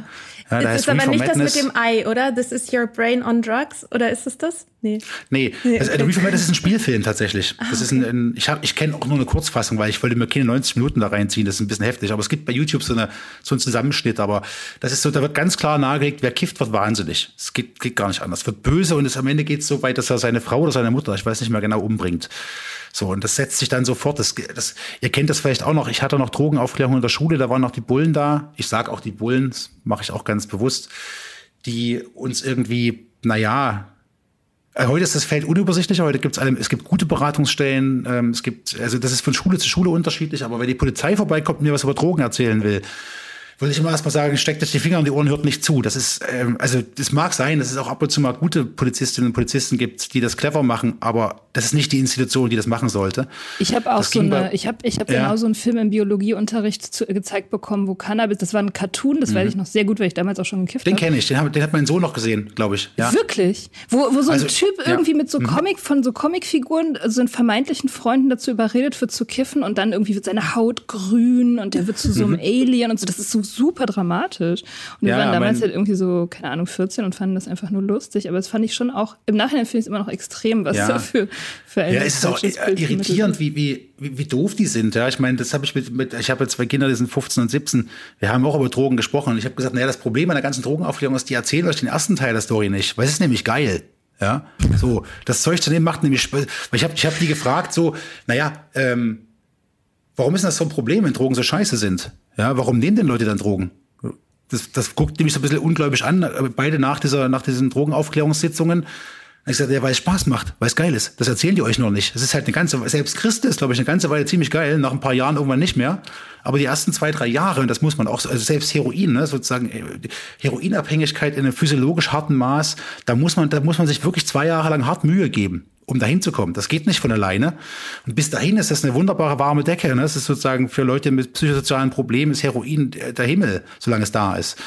Ja, das ist aber nicht das mit dem Ei, oder? This is your brain on drugs? Oder ist es das? Nee. Nee, nee also, okay. Reefer Madness ist ein Spielfilm tatsächlich. Ah, das ist ein, ein ich, hab, ich kenne auch nur eine Kurzfassung, weil ich wollte mir keine 90 Minuten da reinziehen. Das ist ein bisschen heftig. Aber es gibt bei YouTube so, eine, so einen Zusammenschnitt. Aber das ist so, da wird ganz klar nahegelegt, wer kifft, wird wahnsinnig. Es geht, geht gar nicht anders. Wird böse und es, am Ende geht es so weit, dass er seine Frau oder seine Mutter, ich weiß nicht mehr genau, umbringt. So, und das setzt sich dann sofort. Das, das, ihr kennt das vielleicht auch noch. Ich hatte noch Drogenaufklärung in der Schule, da waren noch die Bullen da. Ich sage auch die Bullen, das mache ich auch ganz bewusst, die uns irgendwie, naja, Äh, heute ist das Feld unübersichtlicher. Heute gibt es es gibt gute Beratungsstellen. Ähm, es gibt, also das ist von Schule zu Schule unterschiedlich. Aber wenn die Polizei vorbeikommt und mir was über Drogen erzählen will, würde ich immer erstmal sagen, steckt euch die Finger in die Ohren, hört nicht zu. Das ist, ähm, also das mag sein, dass es auch ab und zu mal gute Polizistinnen und Polizisten gibt, die das clever machen, aber das ist nicht die Institution, die das machen sollte. Ich habe auch das so eine, ich habe ich hab ja. genau so einen Film im Biologieunterricht zu, gezeigt bekommen, wo Cannabis, das war ein Cartoon, das mhm. weiß ich noch sehr gut, weil ich damals auch schon gekifft habe. Den kenne ich, den, hab, den hat mein Sohn noch gesehen, glaube ich. Ja. Wirklich? Wo, wo so ein also, Typ irgendwie ja. mit so mhm. Comic, von so Comicfiguren, so einen vermeintlichen Freunden dazu überredet wird zu kiffen und dann irgendwie wird seine Haut grün und der wird zu so einem mhm. Alien und so. Das ist so super dramatisch. Und wir waren damals halt irgendwie so, keine Ahnung, 14 und fanden das einfach nur lustig. Aber das fand ich schon auch, im Nachhinein finde ich es immer noch extrem, was ja. da für, für Ja, es ist auch irritierend, wie, wie, wie, wie doof die sind. Ja, ich meine, das habe ich mit, mit ich habe zwei Kinder, die sind 15 und 17. Wir haben auch über Drogen gesprochen. Und ich habe gesagt, naja, das Problem an der ganzen Drogenaufklärung ist, die erzählen euch den ersten Teil der Story nicht. Weil es ist nämlich geil. Ja, so, das Zeug zu nehmen macht nämlich, weil ich habe ich hab die gefragt, so, naja, ähm, warum ist das so ein Problem, wenn Drogen so scheiße sind? Ja, warum nehmen denn Leute dann Drogen? das, das guckt nämlich so ein bisschen ungläubig an, beide nach dieser, nach diesen Drogenaufklärungssitzungen. Ich sagte, ja, weil es Spaß macht, weil es geil ist. Das erzählen die euch noch nicht. Das ist halt eine ganze, selbst Christen ist, glaube ich, eine ganze Weile ziemlich geil, nach ein paar Jahren irgendwann nicht mehr. Aber die ersten zwei, drei Jahre, und das muss man auch, also selbst Heroin, ne, sozusagen, äh, Heroinabhängigkeit in einem physiologisch harten Maß, da muss man, da muss man sich wirklich zwei Jahre lang hart Mühe geben um dahin zu kommen. Das geht nicht von alleine. Und bis dahin ist das eine wunderbare warme Decke. Ne? Das ist sozusagen für Leute mit psychosozialen Problemen ist Heroin der Himmel, solange es da ist.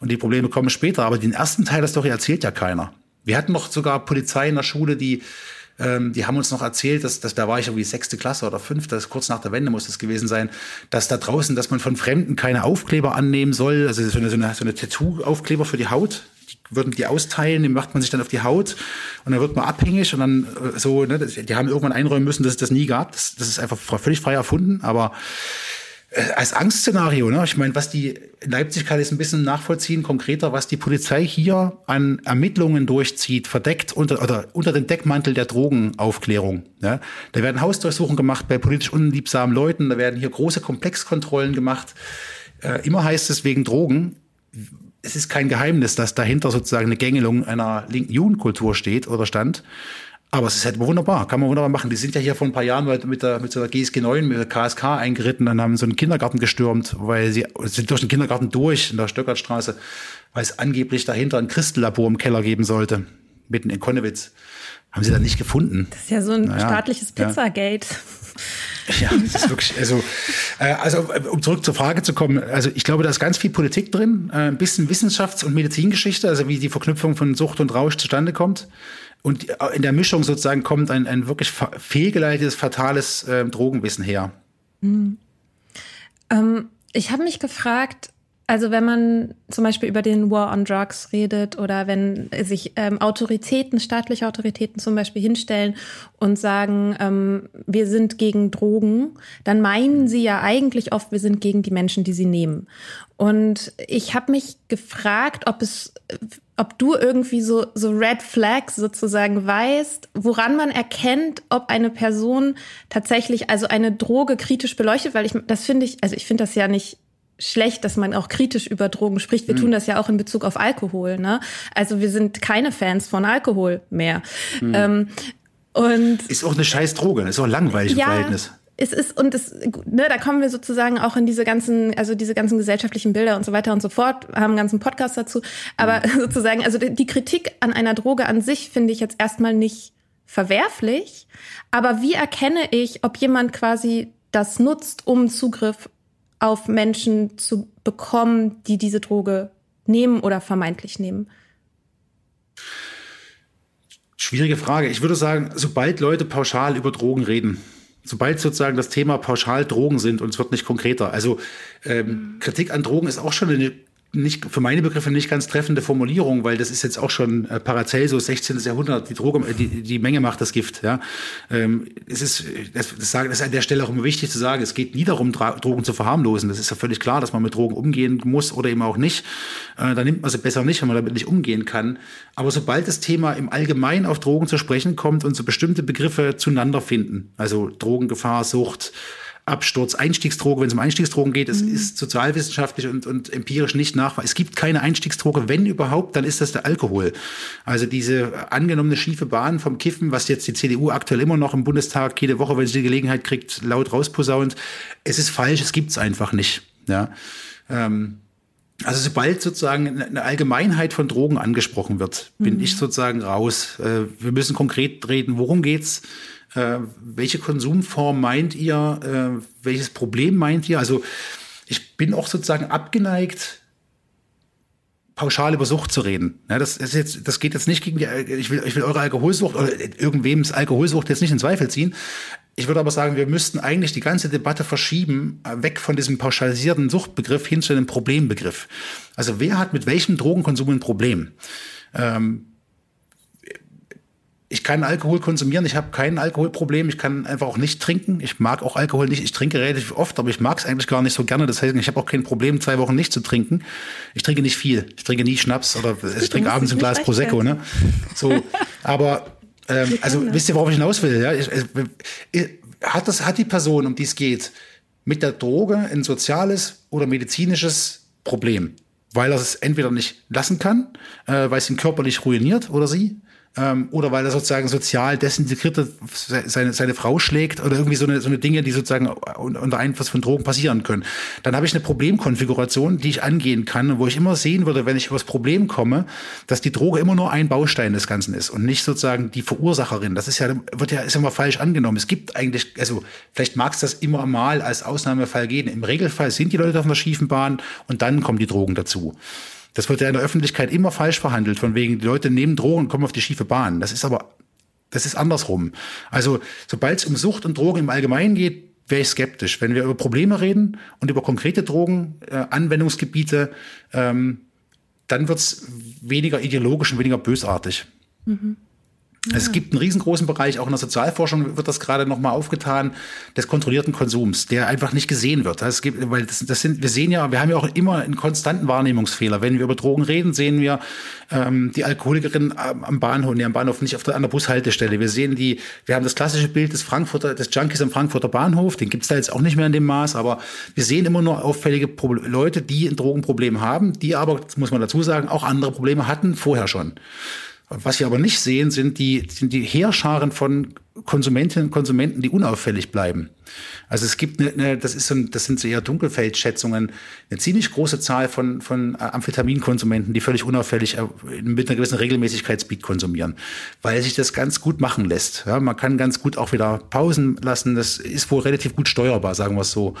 Und die Probleme kommen später. Aber den ersten Teil der Story erzählt ja keiner. Wir hatten noch sogar Polizei in der Schule, die ähm, die haben uns noch erzählt, dass, dass da war ich irgendwie sechste Klasse oder fünfte, kurz nach der Wende muss das gewesen sein, dass da draußen, dass man von Fremden keine Aufkleber annehmen soll, also so eine, so eine, so eine Tattoo-Aufkleber für die Haut, würden die austeilen, die macht man sich dann auf die Haut und dann wird man abhängig und dann äh, so, ne, die haben irgendwann einräumen müssen, dass es das nie gab. Das, das ist einfach völlig frei erfunden, aber als Angstszenario, ne? Ich meine, was die Leipzig kann es ein bisschen nachvollziehen, konkreter, was die Polizei hier an Ermittlungen durchzieht, verdeckt unter oder unter dem Deckmantel der Drogenaufklärung. Ne? Da werden Hausdurchsuchungen gemacht bei politisch unliebsamen Leuten, da werden hier große Komplexkontrollen gemacht. Äh, immer heißt es wegen Drogen es ist kein Geheimnis, dass dahinter sozusagen eine Gängelung einer linken Jugendkultur steht oder stand. Aber es ist halt wunderbar, kann man wunderbar machen. Die sind ja hier vor ein paar Jahren mit der, mit der GSG 9, mit der KSK eingeritten und haben so einen Kindergarten gestürmt, weil sie sind durch den Kindergarten durch in der Stöckertstraße, weil es angeblich dahinter ein Christellabor im Keller geben sollte, mitten in Konnewitz. Haben sie dann nicht gefunden. Das ist ja so ein naja, staatliches Pizzagate. Ja. Ja, das ist wirklich, also, äh, also um zurück zur Frage zu kommen, also ich glaube, da ist ganz viel Politik drin, äh, ein bisschen Wissenschafts- und Medizingeschichte, also wie die Verknüpfung von Sucht und Rausch zustande kommt. Und in der Mischung sozusagen kommt ein, ein wirklich fehlgeleitetes, fatales äh, Drogenwissen her. Mhm. Ähm, ich habe mich gefragt, also wenn man zum Beispiel über den War on Drugs redet oder wenn sich ähm, Autoritäten, staatliche Autoritäten zum Beispiel hinstellen und sagen, ähm, wir sind gegen Drogen, dann meinen sie ja eigentlich oft, wir sind gegen die Menschen, die sie nehmen. Und ich habe mich gefragt, ob es, ob du irgendwie so, so Red Flags sozusagen weißt, woran man erkennt, ob eine Person tatsächlich also eine Droge kritisch beleuchtet, weil ich das finde ich, also ich finde das ja nicht schlecht, dass man auch kritisch über Drogen spricht. Wir mhm. tun das ja auch in Bezug auf Alkohol. Ne? Also wir sind keine Fans von Alkohol mehr. Mhm. Ähm, und ist auch eine scheiß Droge, ist auch langweilig im ja, Verhältnis. Es ist, und es, ne, da kommen wir sozusagen auch in diese ganzen, also diese ganzen gesellschaftlichen Bilder und so weiter und so fort, haben einen ganzen Podcast dazu. Aber mhm. sozusagen, also die Kritik an einer Droge an sich finde ich jetzt erstmal nicht verwerflich. Aber wie erkenne ich, ob jemand quasi das nutzt, um Zugriff auf Menschen zu bekommen, die diese Droge nehmen oder vermeintlich nehmen? Schwierige Frage. Ich würde sagen, sobald Leute pauschal über Drogen reden, sobald sozusagen das Thema pauschal Drogen sind und es wird nicht konkreter. Also ähm, Kritik an Drogen ist auch schon eine nicht, für meine Begriffe nicht ganz treffende Formulierung, weil das ist jetzt auch schon äh, Paracelsus, 16. Jahrhundert, die Droge, die, die Menge macht das Gift, ja. Ähm, es ist, das, das, sagen, das ist an der Stelle auch immer wichtig zu sagen, es geht nie darum, Drogen zu verharmlosen. Das ist ja völlig klar, dass man mit Drogen umgehen muss oder eben auch nicht. Äh, da nimmt man sie besser nicht, wenn man damit nicht umgehen kann. Aber sobald das Thema im Allgemeinen auf Drogen zu sprechen kommt und so bestimmte Begriffe zueinander finden, also Drogengefahr, Sucht, Absturz, Einstiegsdroge, wenn es um Einstiegsdrogen geht, es mhm. ist sozialwissenschaftlich und, und empirisch nicht nachweisbar. Es gibt keine Einstiegsdroge, wenn überhaupt, dann ist das der Alkohol. Also diese angenommene schiefe Bahn vom Kiffen, was jetzt die CDU aktuell immer noch im Bundestag jede Woche, wenn sie die Gelegenheit kriegt, laut rausposaunt, es ist falsch, es gibt's einfach nicht. Ja. Ähm, also sobald sozusagen eine Allgemeinheit von Drogen angesprochen wird, bin mhm. ich sozusagen raus. Äh, wir müssen konkret reden, worum geht's? Äh, welche Konsumform meint ihr? Äh, welches Problem meint ihr? Also ich bin auch sozusagen abgeneigt, pauschal über Sucht zu reden. Ja, das, ist jetzt, das geht jetzt nicht gegen die, ich will, ich will eure Alkoholsucht oder irgendwem's Alkoholsucht jetzt nicht in Zweifel ziehen. Ich würde aber sagen, wir müssten eigentlich die ganze Debatte verschieben, äh, weg von diesem pauschalisierten Suchtbegriff hin zu einem Problembegriff. Also wer hat mit welchem Drogenkonsum ein Problem? Ähm, ich kann Alkohol konsumieren, ich habe kein Alkoholproblem, ich kann einfach auch nicht trinken. Ich mag auch Alkohol nicht, ich trinke relativ oft, aber ich mag es eigentlich gar nicht so gerne. Das heißt, ich habe auch kein Problem, zwei Wochen nicht zu trinken. Ich trinke nicht viel. Ich trinke nie Schnaps oder ich trinke abends ein Glas Prosecco. Ne? So, aber ähm, also wisst ihr, worauf ich hinaus will? Ja? Ich, ich, hat, das, hat die Person, um die es geht, mit der Droge ein soziales oder medizinisches Problem? Weil er es entweder nicht lassen kann, äh, weil es ihn körperlich ruiniert oder sie, ähm, oder weil er sozusagen sozial desintegriert seine, seine Frau schlägt oder irgendwie so eine, so eine Dinge, die sozusagen unter Einfluss von Drogen passieren können. Dann habe ich eine Problemkonfiguration, die ich angehen kann, wo ich immer sehen würde, wenn ich über das Problem komme, dass die Droge immer nur ein Baustein des Ganzen ist und nicht sozusagen die Verursacherin. Das ist ja, wird ja, ist immer falsch angenommen. Es gibt eigentlich, also vielleicht mag es das immer mal als Ausnahmefall gehen. Im Regelfall sind die Leute auf einer schiefen Bahn und dann kommen die Drogen dazu. Das wird ja in der Öffentlichkeit immer falsch verhandelt, von wegen, die Leute nehmen Drogen und kommen auf die schiefe Bahn. Das ist aber, das ist andersrum. Also, sobald es um Sucht und Drogen im Allgemeinen geht, wäre ich skeptisch. Wenn wir über Probleme reden und über konkrete Drogen, äh, Anwendungsgebiete, ähm, dann wird es weniger ideologisch und weniger bösartig. Mhm. Ja. Es gibt einen riesengroßen Bereich, auch in der Sozialforschung wird das gerade nochmal aufgetan, des kontrollierten Konsums, der einfach nicht gesehen wird. Es gibt, weil das, das sind, wir sehen ja, wir haben ja auch immer einen konstanten Wahrnehmungsfehler. Wenn wir über Drogen reden, sehen wir ähm, die Alkoholikerin am Bahnhof, nee, am Bahnhof nicht auf der, an der Bushaltestelle. Wir sehen die, wir haben das klassische Bild des Frankfurter, des Junkies am Frankfurter Bahnhof, den gibt's da jetzt auch nicht mehr in dem Maß, aber wir sehen immer nur auffällige Pro Leute, die ein Drogenproblem haben, die aber, muss man dazu sagen, auch andere Probleme hatten vorher schon. Was wir aber nicht sehen, sind die, sind die Heerscharen von Konsumentinnen und Konsumenten, die unauffällig bleiben. Also es gibt eine, eine das ist so ein, das sind so eher Dunkelfeldschätzungen, eine ziemlich große Zahl von, von Amphetaminkonsumenten, die völlig unauffällig äh, mit einer gewissen Regelmäßigkeit konsumieren, weil sich das ganz gut machen lässt. Ja, man kann ganz gut auch wieder Pausen lassen. Das ist wohl relativ gut steuerbar, sagen wir es so.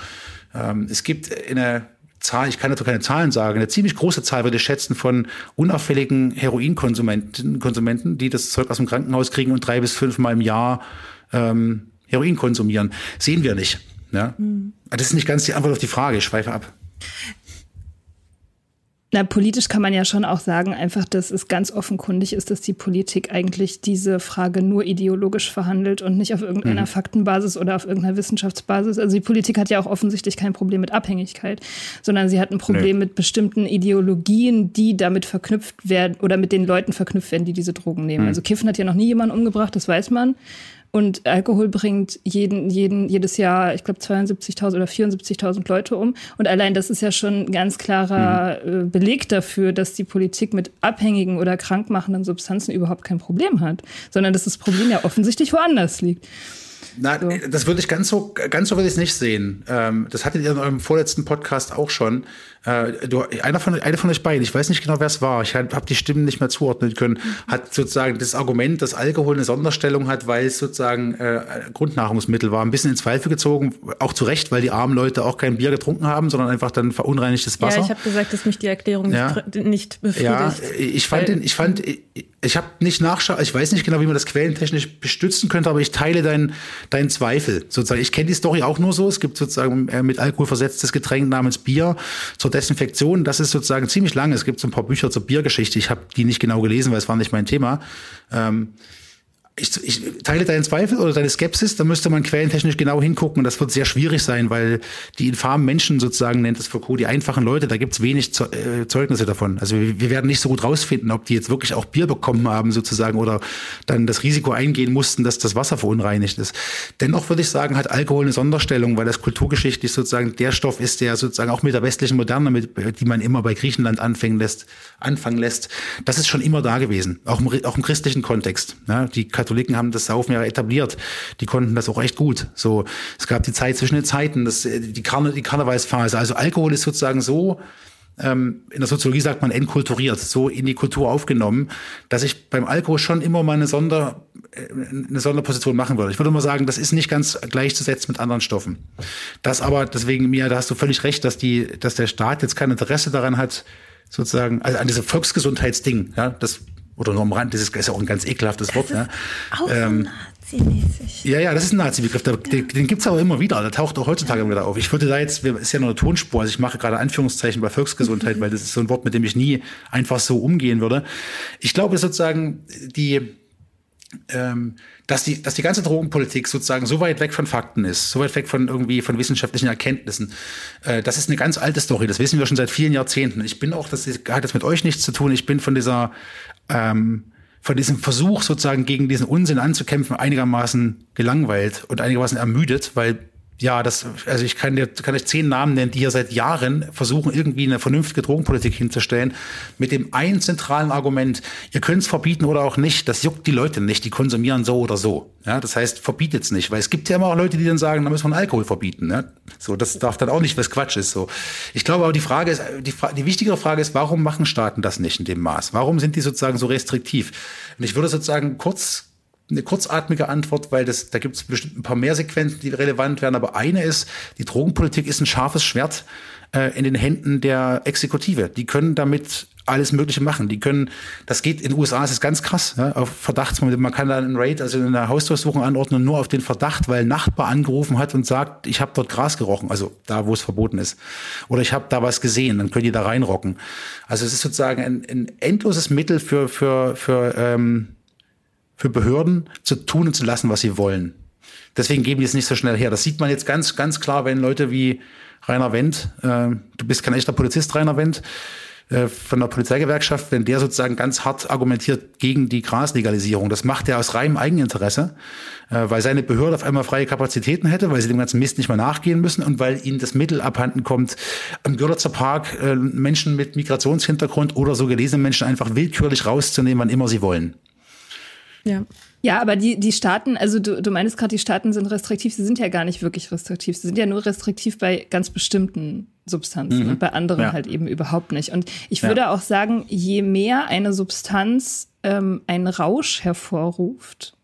Ähm, es gibt eine Zahl, ich kann dazu keine Zahlen sagen, eine ziemlich große Zahl würde ich schätzen von unauffälligen Heroinkonsumenten, Konsumenten, die das Zeug aus dem Krankenhaus kriegen und drei bis fünfmal im Jahr ähm, Heroin konsumieren. Sehen wir nicht. Ja? Mhm. Das ist nicht ganz die Antwort auf die Frage, ich schweife ab. Na, politisch kann man ja schon auch sagen, einfach, dass es ganz offenkundig ist, dass die Politik eigentlich diese Frage nur ideologisch verhandelt und nicht auf irgendeiner mhm. Faktenbasis oder auf irgendeiner Wissenschaftsbasis. Also die Politik hat ja auch offensichtlich kein Problem mit Abhängigkeit, sondern sie hat ein Problem nee. mit bestimmten Ideologien, die damit verknüpft werden oder mit den Leuten verknüpft werden, die diese Drogen nehmen. Mhm. Also Kiffen hat ja noch nie jemanden umgebracht, das weiß man. Und Alkohol bringt jeden, jeden, jedes Jahr, ich glaube, 72.000 oder 74.000 Leute um. Und allein das ist ja schon ein ganz klarer mhm. Beleg dafür, dass die Politik mit abhängigen oder krankmachenden Substanzen überhaupt kein Problem hat, sondern dass das Problem ja offensichtlich woanders liegt. Nein, so. das würde ich ganz so, ganz so würde ich es nicht sehen. Ähm, das hattet ihr in eurem vorletzten Podcast auch schon. Äh, du, einer von, einer von euch beiden, ich weiß nicht genau, wer es war, ich habe die Stimmen nicht mehr zuordnen können, hat sozusagen das Argument, dass Alkohol eine Sonderstellung hat, weil es sozusagen äh, Grundnahrungsmittel war, ein bisschen ins Zweifel gezogen, auch zu Recht, weil die armen Leute auch kein Bier getrunken haben, sondern einfach dann verunreinigtes Wasser. Ja, ich habe gesagt, dass mich die Erklärung ja. nicht befriedigt. Ja, ich fand, den, ich fand, ich, ich habe nicht nachschauen, ich weiß nicht genau, wie man das quellentechnisch bestützen könnte, aber ich teile deinen deinen Zweifel. Sozusagen, ich kenne die Story auch nur so. Es gibt sozusagen äh, mit Alkohol versetztes Getränk namens Bier zur Desinfektion. Das ist sozusagen ziemlich lang. Es gibt so ein paar Bücher zur Biergeschichte. Ich habe die nicht genau gelesen, weil es war nicht mein Thema. Ähm, ich, ich teile deinen Zweifel oder deine Skepsis, da müsste man quellentechnisch genau hingucken. Und das wird sehr schwierig sein, weil die infamen Menschen sozusagen, nennt es Foucault, die einfachen Leute, da gibt's wenig äh, Zeugnisse davon. Also wir, wir, werden nicht so gut rausfinden, ob die jetzt wirklich auch Bier bekommen haben sozusagen oder dann das Risiko eingehen mussten, dass das Wasser verunreinigt ist. Dennoch würde ich sagen, hat Alkohol eine Sonderstellung, weil das kulturgeschichtlich sozusagen der Stoff ist, der sozusagen auch mit der westlichen Moderne, mit, die man immer bei Griechenland anfangen lässt, anfangen lässt, das ist schon immer da gewesen, auch im, auch im christlichen Kontext. Ja, die Katholiken haben das Saufen ja etabliert. Die konnten das auch echt gut. So, es gab die Zeit zwischen den Zeiten, das, äh, die, Karne, die Karnevalsphase. Also Alkohol ist sozusagen so, ähm, in der Soziologie sagt man entkulturiert, so in die Kultur aufgenommen, dass ich beim Alkohol schon immer mal eine, Sonder, äh, eine Sonderposition machen würde. Ich würde mal sagen, das ist nicht ganz gleichzusetzen mit anderen Stoffen. Das aber, deswegen, Mia, da hast du völlig recht, dass die, dass der Staat jetzt kein Interesse daran hat, sozusagen, also an diesem Volksgesundheitsding, ja, das oder nur am Rand, das ist, ist ja auch ein ganz ekelhaftes das Wort. Ist ne? Auch ähm, Nazi-mäßig. Ja, ja, das ist ein Nazi-Begriff. Den, den gibt es aber immer wieder. Der taucht auch heutzutage wieder auf. Ich würde da jetzt, ist ja nur eine Tonspur, also ich mache gerade Anführungszeichen bei Volksgesundheit, weil das ist so ein Wort, mit dem ich nie einfach so umgehen würde. Ich glaube sozusagen, die, ähm, dass die, dass die ganze Drogenpolitik sozusagen so weit weg von Fakten ist, so weit weg von irgendwie von wissenschaftlichen Erkenntnissen. Äh, das ist eine ganz alte Story. Das wissen wir schon seit vielen Jahrzehnten. Ich bin auch, das hat jetzt mit euch nichts zu tun. Ich bin von dieser, ähm, von diesem Versuch sozusagen gegen diesen Unsinn anzukämpfen einigermaßen gelangweilt und einigermaßen ermüdet, weil ja, das, also ich kann dir, kann euch zehn Namen nennen, die hier seit Jahren versuchen, irgendwie eine vernünftige Drogenpolitik hinzustellen, mit dem einen zentralen Argument, ihr könnt es verbieten oder auch nicht, das juckt die Leute nicht, die konsumieren so oder so. Ja, das heißt, verbietet es nicht, weil es gibt ja immer auch Leute, die dann sagen, da müssen wir Alkohol verbieten. Ne? So, das darf dann auch nicht, was Quatsch ist. So, ich glaube aber die Frage ist, die, die wichtigere Frage ist, warum machen Staaten das nicht in dem Maß? Warum sind die sozusagen so restriktiv? Und ich würde sozusagen kurz eine kurzatmige Antwort, weil das, da gibt es bestimmt ein paar mehr Sequenzen, die relevant werden. Aber eine ist, die Drogenpolitik ist ein scharfes Schwert äh, in den Händen der Exekutive. Die können damit alles Mögliche machen. Die können, das geht in den USA, ist es ganz krass, ja, auf Verdachtsmomente. Man kann da einen Raid, also eine Hausdurchsuchung anordnen, nur auf den Verdacht, weil ein Nachbar angerufen hat und sagt, ich habe dort Gras gerochen, also da, wo es verboten ist. Oder ich habe da was gesehen, dann können die da reinrocken. Also es ist sozusagen ein, ein endloses Mittel für, für, für ähm, für Behörden zu tun und zu lassen, was sie wollen. Deswegen geben die es nicht so schnell her. Das sieht man jetzt ganz, ganz klar, wenn Leute wie Rainer Wendt, äh, du bist kein echter Polizist, Rainer Wendt, äh, von der Polizeigewerkschaft, wenn der sozusagen ganz hart argumentiert gegen die Graslegalisierung. Das macht er aus reinem Eigeninteresse, äh, weil seine Behörde auf einmal freie Kapazitäten hätte, weil sie dem ganzen Mist nicht mehr nachgehen müssen und weil ihnen das Mittel abhanden kommt, am Görlitzer Park äh, Menschen mit Migrationshintergrund oder so gelesene Menschen einfach willkürlich rauszunehmen, wann immer sie wollen. Ja. Ja, aber die, die Staaten, also du, du meinst gerade, die Staaten sind restriktiv, sie sind ja gar nicht wirklich restriktiv. Sie sind ja nur restriktiv bei ganz bestimmten Substanzen mhm. und bei anderen ja. halt eben überhaupt nicht. Und ich würde ja. auch sagen, je mehr eine Substanz ähm, einen Rausch hervorruft,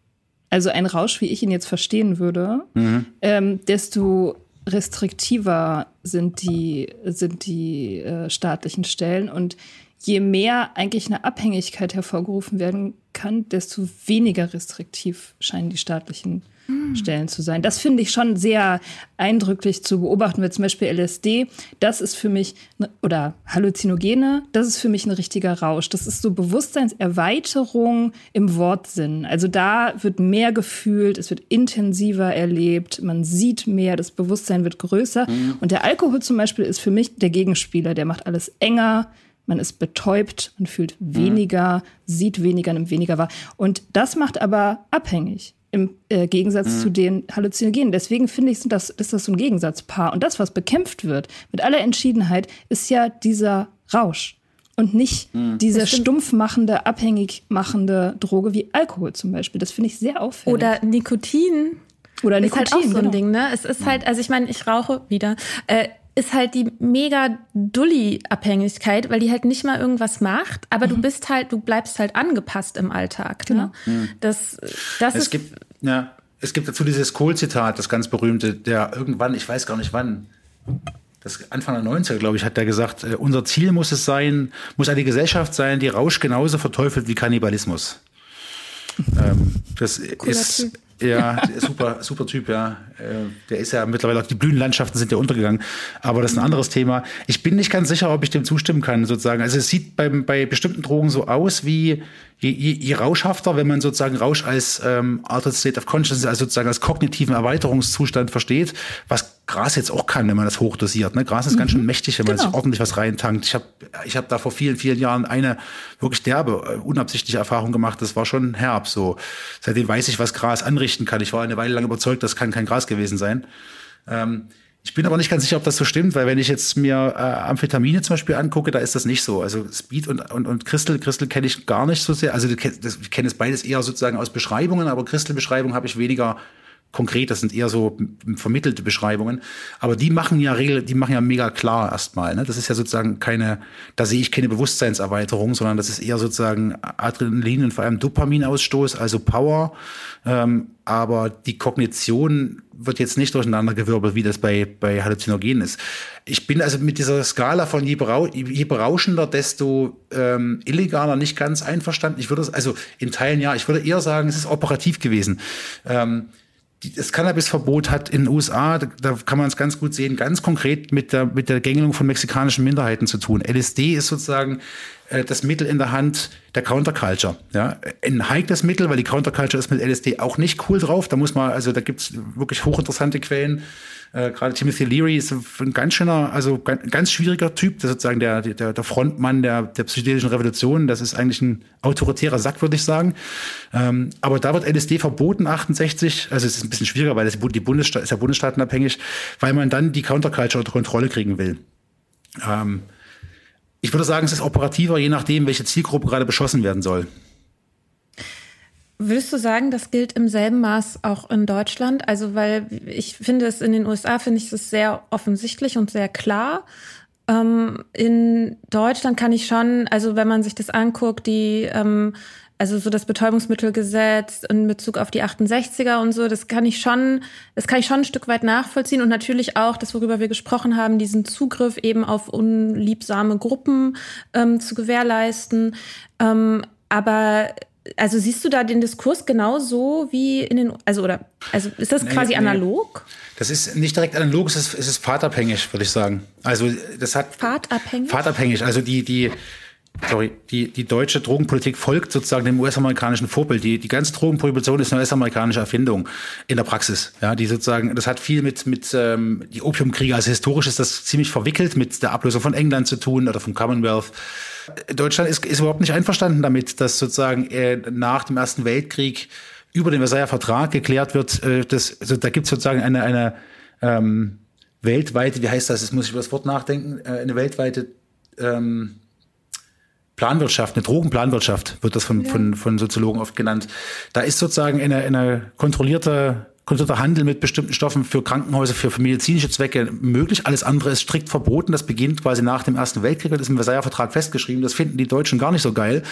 also ein Rausch, wie ich ihn jetzt verstehen würde, mhm. ähm, desto restriktiver sind die, sind die äh, staatlichen Stellen und je mehr eigentlich eine Abhängigkeit hervorgerufen werden kann, desto weniger restriktiv scheinen die staatlichen hm. Stellen zu sein. Das finde ich schon sehr eindrücklich zu beobachten, weil zum Beispiel LSD, das ist für mich, ne, oder Halluzinogene, das ist für mich ein richtiger Rausch. Das ist so Bewusstseinserweiterung im Wortsinn. Also da wird mehr gefühlt, es wird intensiver erlebt, man sieht mehr, das Bewusstsein wird größer. Mhm. Und der Alkohol zum Beispiel ist für mich der Gegenspieler, der macht alles enger, man ist betäubt, man fühlt weniger, mhm. sieht weniger, nimmt weniger wahr. Und das macht aber abhängig im äh, Gegensatz mhm. zu den Halluzinogenen. Deswegen finde ich, sind das, ist das so ein Gegensatzpaar. Und das, was bekämpft wird, mit aller Entschiedenheit, ist ja dieser Rausch und nicht mhm. diese stumpf machende, abhängig machende Droge wie Alkohol zum Beispiel. Das finde ich sehr auffällig. Oder Nikotin. Oder Nikotin, ist halt auch so ein genau. Ding, ne? Es ist halt, also ich meine, ich rauche wieder. Äh, ist halt die mega Dulli-Abhängigkeit, weil die halt nicht mal irgendwas macht, aber mhm. du bist halt, du bleibst halt angepasst im Alltag. Ne? Genau. Ne? Das, das es ist. Gibt, ja, es gibt dazu dieses Kohl-Zitat, das ganz berühmte, der irgendwann, ich weiß gar nicht wann, das Anfang der 90er, glaube ich, hat der gesagt, äh, unser Ziel muss es sein, muss eine Gesellschaft sein, die Rausch genauso verteufelt wie Kannibalismus. ähm, das Cooler ist, typ. Ja, super, super Typ, ja. Äh, der ist ja mittlerweile auch, die Blühenlandschaften sind ja untergegangen. Aber das ist ein anderes Thema. Ich bin nicht ganz sicher, ob ich dem zustimmen kann, sozusagen. Also es sieht bei, bei bestimmten Drogen so aus wie, je, je, je rauschhafter, wenn man sozusagen Rausch als ähm, Altered State of Consciousness, also sozusagen als kognitiven Erweiterungszustand versteht, was Gras jetzt auch kann, wenn man das hochdosiert. Ne? Gras ist mhm. ganz schön mächtig, wenn man genau. sich ordentlich was reintankt. Ich habe ich hab da vor vielen, vielen Jahren eine wirklich derbe, äh, unabsichtliche Erfahrung gemacht. Das war schon herb so. Seitdem weiß ich, was Gras anrichten kann. Ich war eine Weile lang überzeugt, das kann kein Gras gewesen sein. Ähm, ich bin aber nicht ganz sicher, ob das so stimmt, weil wenn ich jetzt mir äh, Amphetamine zum Beispiel angucke, da ist das nicht so. Also Speed und, und, und Crystal, Crystal kenne ich gar nicht so sehr. Also das, ich kenne es beides eher sozusagen aus Beschreibungen, aber Crystal-Beschreibung habe ich weniger konkret, das sind eher so vermittelte Beschreibungen. Aber die machen ja regel, die machen ja mega klar erstmal. Ne? Das ist ja sozusagen keine, da sehe ich keine Bewusstseinserweiterung, sondern das ist eher sozusagen Adrenalin und vor allem Dopaminausstoß, also Power. Ähm, aber die Kognition wird jetzt nicht durcheinandergewirbelt, wie das bei, bei Halluzinogenen ist. Ich bin also mit dieser Skala von je, berau je berauschender, desto ähm, illegaler nicht ganz einverstanden. Ich würde also in Teilen ja, ich würde eher sagen, es ist operativ gewesen. Ähm, das Cannabisverbot hat in den USA, da, kann man es ganz gut sehen, ganz konkret mit der, mit der Gängelung von mexikanischen Minderheiten zu tun. LSD ist sozusagen äh, das Mittel in der Hand der Counterculture. Ja? Ein heikles Mittel, weil die Counterculture ist mit LSD auch nicht cool drauf. Da muss man, also da gibt's wirklich hochinteressante Quellen. Äh, Gerade Timothy Leary ist ein ganz schöner, also ganz, ganz schwieriger Typ, der sozusagen der, der, der Frontmann der, der psychedelischen Revolution. Das ist eigentlich ein autoritärer Sack, würde ich sagen. Ähm, aber da wird LSD verboten, 68. Also es ist ein bisschen schwieriger, weil das die Bundesstaat ist ja bundesstaatenabhängig, weil man dann die Counterculture unter Kontrolle kriegen will. Ähm, ich würde sagen, es ist operativer, je nachdem, welche Zielgruppe gerade beschossen werden soll. Würdest du sagen, das gilt im selben Maß auch in Deutschland? Also, weil ich finde es in den USA, finde ich es sehr offensichtlich und sehr klar. Ähm, in Deutschland kann ich schon, also wenn man sich das anguckt, die, ähm, also so das Betäubungsmittelgesetz in Bezug auf die 68er und so, das kann ich schon, das kann ich schon ein Stück weit nachvollziehen und natürlich auch das, worüber wir gesprochen haben, diesen Zugriff eben auf unliebsame Gruppen ähm, zu gewährleisten. Ähm, aber also siehst du da den Diskurs genauso wie in den, also oder, also ist das quasi nee, analog? Das ist nicht direkt analog, es ist, es ist fahrtabhängig, würde ich sagen. Also das hat fahrtabhängig. Fahrtabhängig. Also die die sorry, die die deutsche Drogenpolitik folgt sozusagen dem US-amerikanischen Vorbild. Die die ganze Drogenprohibition ist eine US-amerikanische Erfindung in der Praxis. Ja, die sozusagen, das hat viel mit mit ähm, die Opiumkriege. Also historisch ist das ziemlich verwickelt mit der Ablösung von England zu tun oder vom Commonwealth. Deutschland ist, ist überhaupt nicht einverstanden damit, dass sozusagen äh, nach dem Ersten Weltkrieg über den Versailler Vertrag geklärt wird, äh, dass, also da gibt es sozusagen eine, eine ähm, weltweite, wie heißt das, jetzt muss ich über das Wort nachdenken, äh, eine weltweite ähm, Planwirtschaft, eine Drogenplanwirtschaft wird das von, ja. von, von Soziologen oft genannt. Da ist sozusagen eine, eine kontrollierte kontrollierter Handel mit bestimmten Stoffen für Krankenhäuser, für, für medizinische Zwecke möglich. Alles andere ist strikt verboten. Das beginnt quasi nach dem Ersten Weltkrieg. Das ist im Versailler Vertrag festgeschrieben. Das finden die Deutschen gar nicht so geil,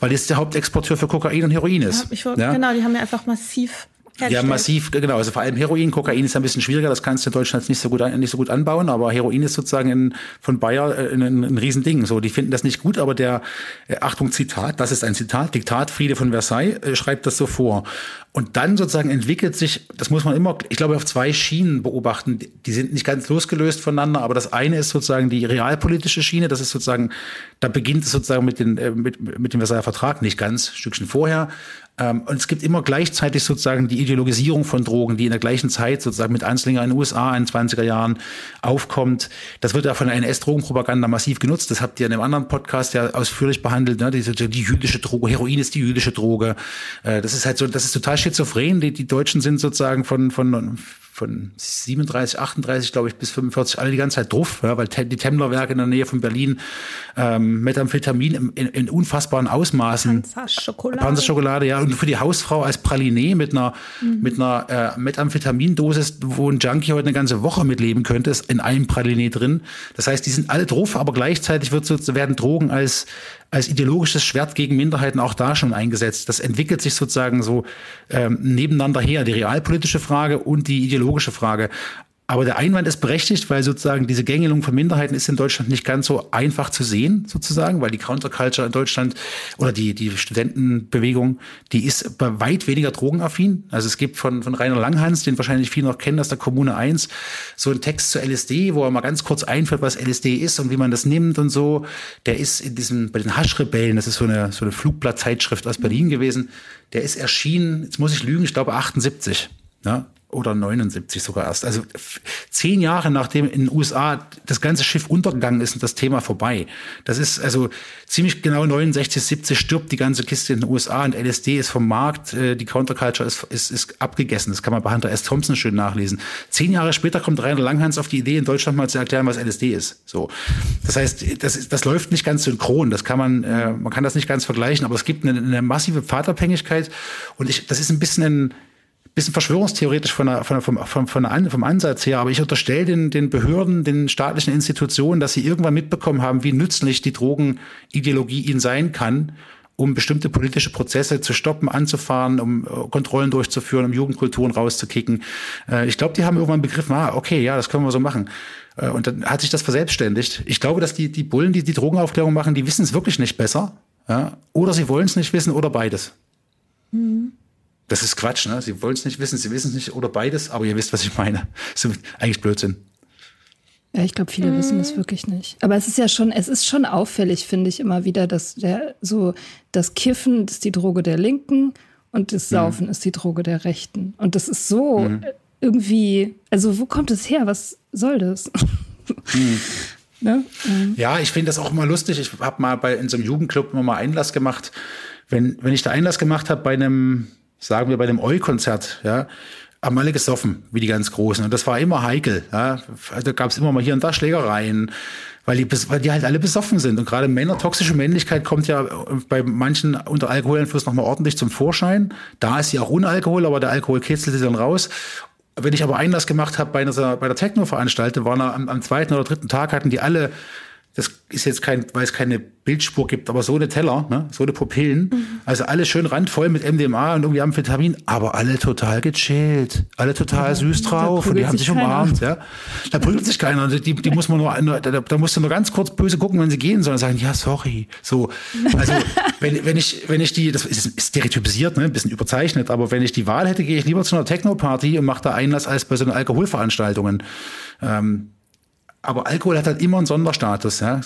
weil jetzt der Hauptexporteur für Kokain und Heroin ist. Ja, ich, ja? Genau, die haben ja einfach massiv ja, massiv, genau. Also vor allem Heroin, Kokain ist ein bisschen schwieriger. Das kannst du in Deutschland nicht so gut, nicht so gut anbauen. Aber Heroin ist sozusagen in, von Bayer äh, ein, ein, ein Riesending. So, die finden das nicht gut. Aber der, äh, Achtung, Zitat, das ist ein Zitat, Diktat Friede von Versailles, äh, schreibt das so vor. Und dann sozusagen entwickelt sich, das muss man immer, ich glaube, auf zwei Schienen beobachten. Die sind nicht ganz losgelöst voneinander, aber das eine ist sozusagen die realpolitische Schiene. Das ist sozusagen, da beginnt es sozusagen mit, den, mit, mit dem Versailler Vertrag, nicht ganz, ein Stückchen vorher. Ähm, und es gibt immer gleichzeitig sozusagen die Ideologisierung von Drogen, die in der gleichen Zeit sozusagen mit Anslinger in den USA in den 20er Jahren aufkommt. Das wird ja von der NS-Drogenpropaganda massiv genutzt. Das habt ihr in einem anderen Podcast ja ausführlich behandelt. Ne? Die, die jüdische Droge, Heroin ist die jüdische Droge. Äh, das ist halt so, das ist total schizophren. Die, die Deutschen sind sozusagen von, von von 37, 38, glaube ich, bis 45 alle die ganze Zeit drauf, ja, weil die Temmler-Werke in der Nähe von Berlin ähm, Methamphetamin in, in, in unfassbaren Ausmaßen. Panzerschokolade. Panzerschokolade, ja. Und für die Hausfrau als Praline mit einer, mhm. mit einer äh, Methamphetamindosis, wo ein Junkie heute eine ganze Woche mitleben könnte, ist in einem Praline drin. Das heißt, die sind alle drauf, aber gleichzeitig wird so, werden Drogen als als ideologisches Schwert gegen Minderheiten auch da schon eingesetzt. Das entwickelt sich sozusagen so ähm, nebeneinander her, die realpolitische Frage und die ideologische Frage. Aber der Einwand ist berechtigt, weil sozusagen diese Gängelung von Minderheiten ist in Deutschland nicht ganz so einfach zu sehen, sozusagen, weil die Counterculture in Deutschland oder die, die Studentenbewegung, die ist bei weit weniger drogenaffin. Also es gibt von, von Rainer Langhans, den wahrscheinlich viele noch kennen aus der Kommune 1, so einen Text zu LSD, wo er mal ganz kurz einführt, was LSD ist und wie man das nimmt und so. Der ist in diesem, bei den Haschrebellen, das ist so eine, so eine Flugblattzeitschrift aus Berlin gewesen, der ist erschienen, jetzt muss ich lügen, ich glaube 78. Ja, oder 79 sogar erst. Also zehn Jahre nachdem in den USA das ganze Schiff untergegangen ist und das Thema vorbei. Das ist also ziemlich genau 69, 70 stirbt die ganze Kiste in den USA und LSD ist vom Markt, äh, die Counterculture ist, ist, ist abgegessen. Das kann man bei Hunter S. Thompson schön nachlesen. Zehn Jahre später kommt Rainer Langhans auf die Idee, in Deutschland mal zu erklären, was LSD ist. So, Das heißt, das, das läuft nicht ganz synchron. Das kann man, äh, man kann das nicht ganz vergleichen, aber es gibt eine, eine massive Pfadabhängigkeit und ich, das ist ein bisschen ein bisschen verschwörungstheoretisch von der, von, der, vom, vom, von vom Ansatz her, aber ich unterstelle den, den Behörden, den staatlichen Institutionen, dass sie irgendwann mitbekommen haben, wie nützlich die Drogenideologie ihnen sein kann, um bestimmte politische Prozesse zu stoppen, anzufahren, um äh, Kontrollen durchzuführen, um Jugendkulturen rauszukicken. Äh, ich glaube, die haben irgendwann begriffen, ah, okay, ja, das können wir so machen. Äh, und dann hat sich das verselbstständigt. Ich glaube, dass die, die Bullen, die die Drogenaufklärung machen, die wissen es wirklich nicht besser. Ja? Oder sie wollen es nicht wissen oder beides. Mhm. Das ist Quatsch, ne? Sie wollen es nicht wissen, sie wissen es nicht oder beides, aber ihr wisst, was ich meine. Das ist eigentlich Blödsinn. Ja, ich glaube, viele mhm. wissen es wirklich nicht. Aber es ist ja schon, es ist schon auffällig, finde ich immer wieder, dass der so das Kiffen ist die Droge der Linken und das mhm. Saufen mhm. ist die Droge der Rechten. Und das ist so mhm. irgendwie, also wo kommt es her? Was soll das? Mhm. ne? Mhm. Ja, ich finde das auch immer lustig. Ich habe mal bei in so einem Jugendclub immer mal Einlass gemacht. Wenn, wenn ich da Einlass gemacht habe bei einem sagen wir bei dem Eu-Konzert, ja, haben alle gesoffen, wie die ganz Großen. Und das war immer heikel. Ja. Da gab es immer mal hier und da Schlägereien, weil die, weil die halt alle besoffen sind. Und gerade Männer, toxische Männlichkeit kommt ja bei manchen unter Alkoholeinfluss nochmal ordentlich zum Vorschein. Da ist sie auch ohne Alkohol, aber der Alkohol kitzelt sie dann raus. Wenn ich aber Einlass gemacht habe bei, einer, bei der Techno-Veranstaltung, waren am, am zweiten oder dritten Tag hatten die alle das ist jetzt kein, weil es keine Bildspur gibt, aber so eine Teller, ne? so eine Pupillen, mhm. also alle schön randvoll mit MDMA und irgendwie Amphetamin, aber alle total gechillt, alle total ja, süß drauf und die haben sich umarmt, ja. Da prügelt sich keiner, die, die muss man nur, da, da musst du nur ganz kurz böse gucken, wenn sie gehen, sondern sagen, ja, sorry, so. Also, wenn, wenn ich, wenn ich die, das ist stereotypisiert, ne, ein bisschen überzeichnet, aber wenn ich die Wahl hätte, gehe ich lieber zu einer Techno-Party und mache da Einlass als bei so einer Alkoholveranstaltungen. Ähm, aber Alkohol hat halt immer einen Sonderstatus. Ja.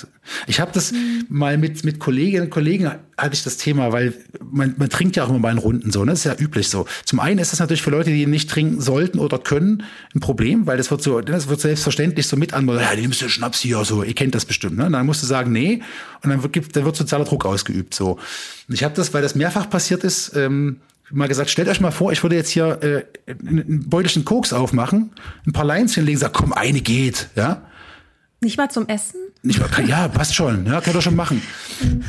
Ich habe das mhm. mal mit, mit Kolleginnen und Kollegen, hatte ich das Thema, weil man, man trinkt ja auch immer bei den Runden so, ne? das ist ja üblich so. Zum einen ist das natürlich für Leute, die nicht trinken sollten oder können, ein Problem, weil das wird so, das wird selbstverständlich so mit anmoderiert, ja, nimmst du Schnaps hier, so, ihr kennt das bestimmt. Ne? Und dann musst du sagen, nee, und dann wird, dann wird sozialer Druck ausgeübt. So. Und ich habe das, weil das mehrfach passiert ist, ähm, mal gesagt, stellt euch mal vor, ich würde jetzt hier äh, ein Beutelchen Koks aufmachen, ein paar Lines hinlegen, sag, komm, eine geht, ja. Nicht mal zum Essen? Nicht mal, ja, passt schon, ja, kann doch schon machen.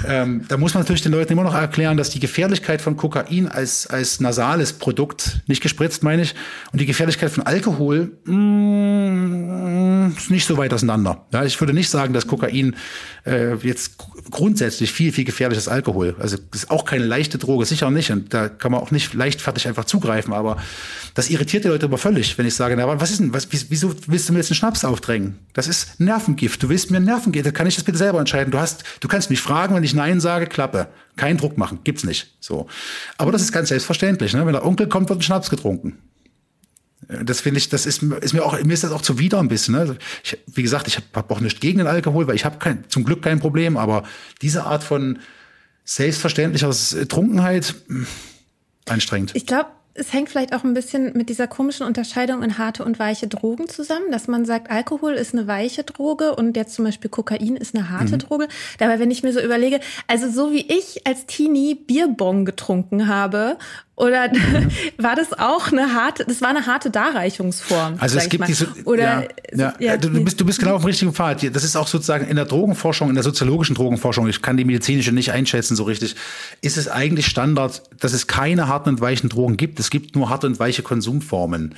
ähm, da muss man natürlich den Leuten immer noch erklären, dass die Gefährlichkeit von Kokain als, als nasales Produkt, nicht gespritzt meine ich, und die Gefährlichkeit von Alkohol mm, ist nicht so weit auseinander. Ja, ich würde nicht sagen, dass Kokain äh, jetzt grundsätzlich viel, viel als Alkohol. Also ist auch keine leichte Droge, sicher nicht. Und da kann man auch nicht leichtfertig einfach zugreifen. Aber das irritiert die Leute aber völlig, wenn ich sage, na, was ist denn, was, wieso willst du mir jetzt einen Schnaps aufdrängen? Das ist Nervengift. Du willst mir Nervengift. Da kann ich das bitte selber entscheiden. Du hast, du kannst mich fragen, wenn ich Nein sage, Klappe. Kein Druck machen. Gibt's nicht. So. Aber das ist ganz selbstverständlich. Ne? Wenn der Onkel kommt, wird ein Schnaps getrunken. Das finde ich, das ist, ist mir auch, mir ist das auch zuwider ein bisschen. Ne? Ich, wie gesagt, ich habe hab auch nicht gegen den Alkohol, weil ich habe kein, zum Glück kein Problem, aber diese Art von selbstverständlicher Trunkenheit, hm, anstrengend. Ich glaube, es hängt vielleicht auch ein bisschen mit dieser komischen Unterscheidung in harte und weiche Drogen zusammen, dass man sagt, Alkohol ist eine weiche Droge und jetzt zum Beispiel Kokain ist eine harte mhm. Droge. Dabei, wenn ich mir so überlege, also so wie ich als Teenie Bierbong getrunken habe oder mhm. war das auch eine harte, das war eine harte Darreichungsform? Also es gibt diese, oder, ja, ja, ja, du, bist, du bist genau auf dem richtigen Pfad. Das ist auch sozusagen in der Drogenforschung, in der soziologischen Drogenforschung, ich kann die medizinische nicht einschätzen so richtig, ist es eigentlich Standard, dass es keine harten und weichen Drogen gibt. Es gibt nur harte und weiche Konsumformen.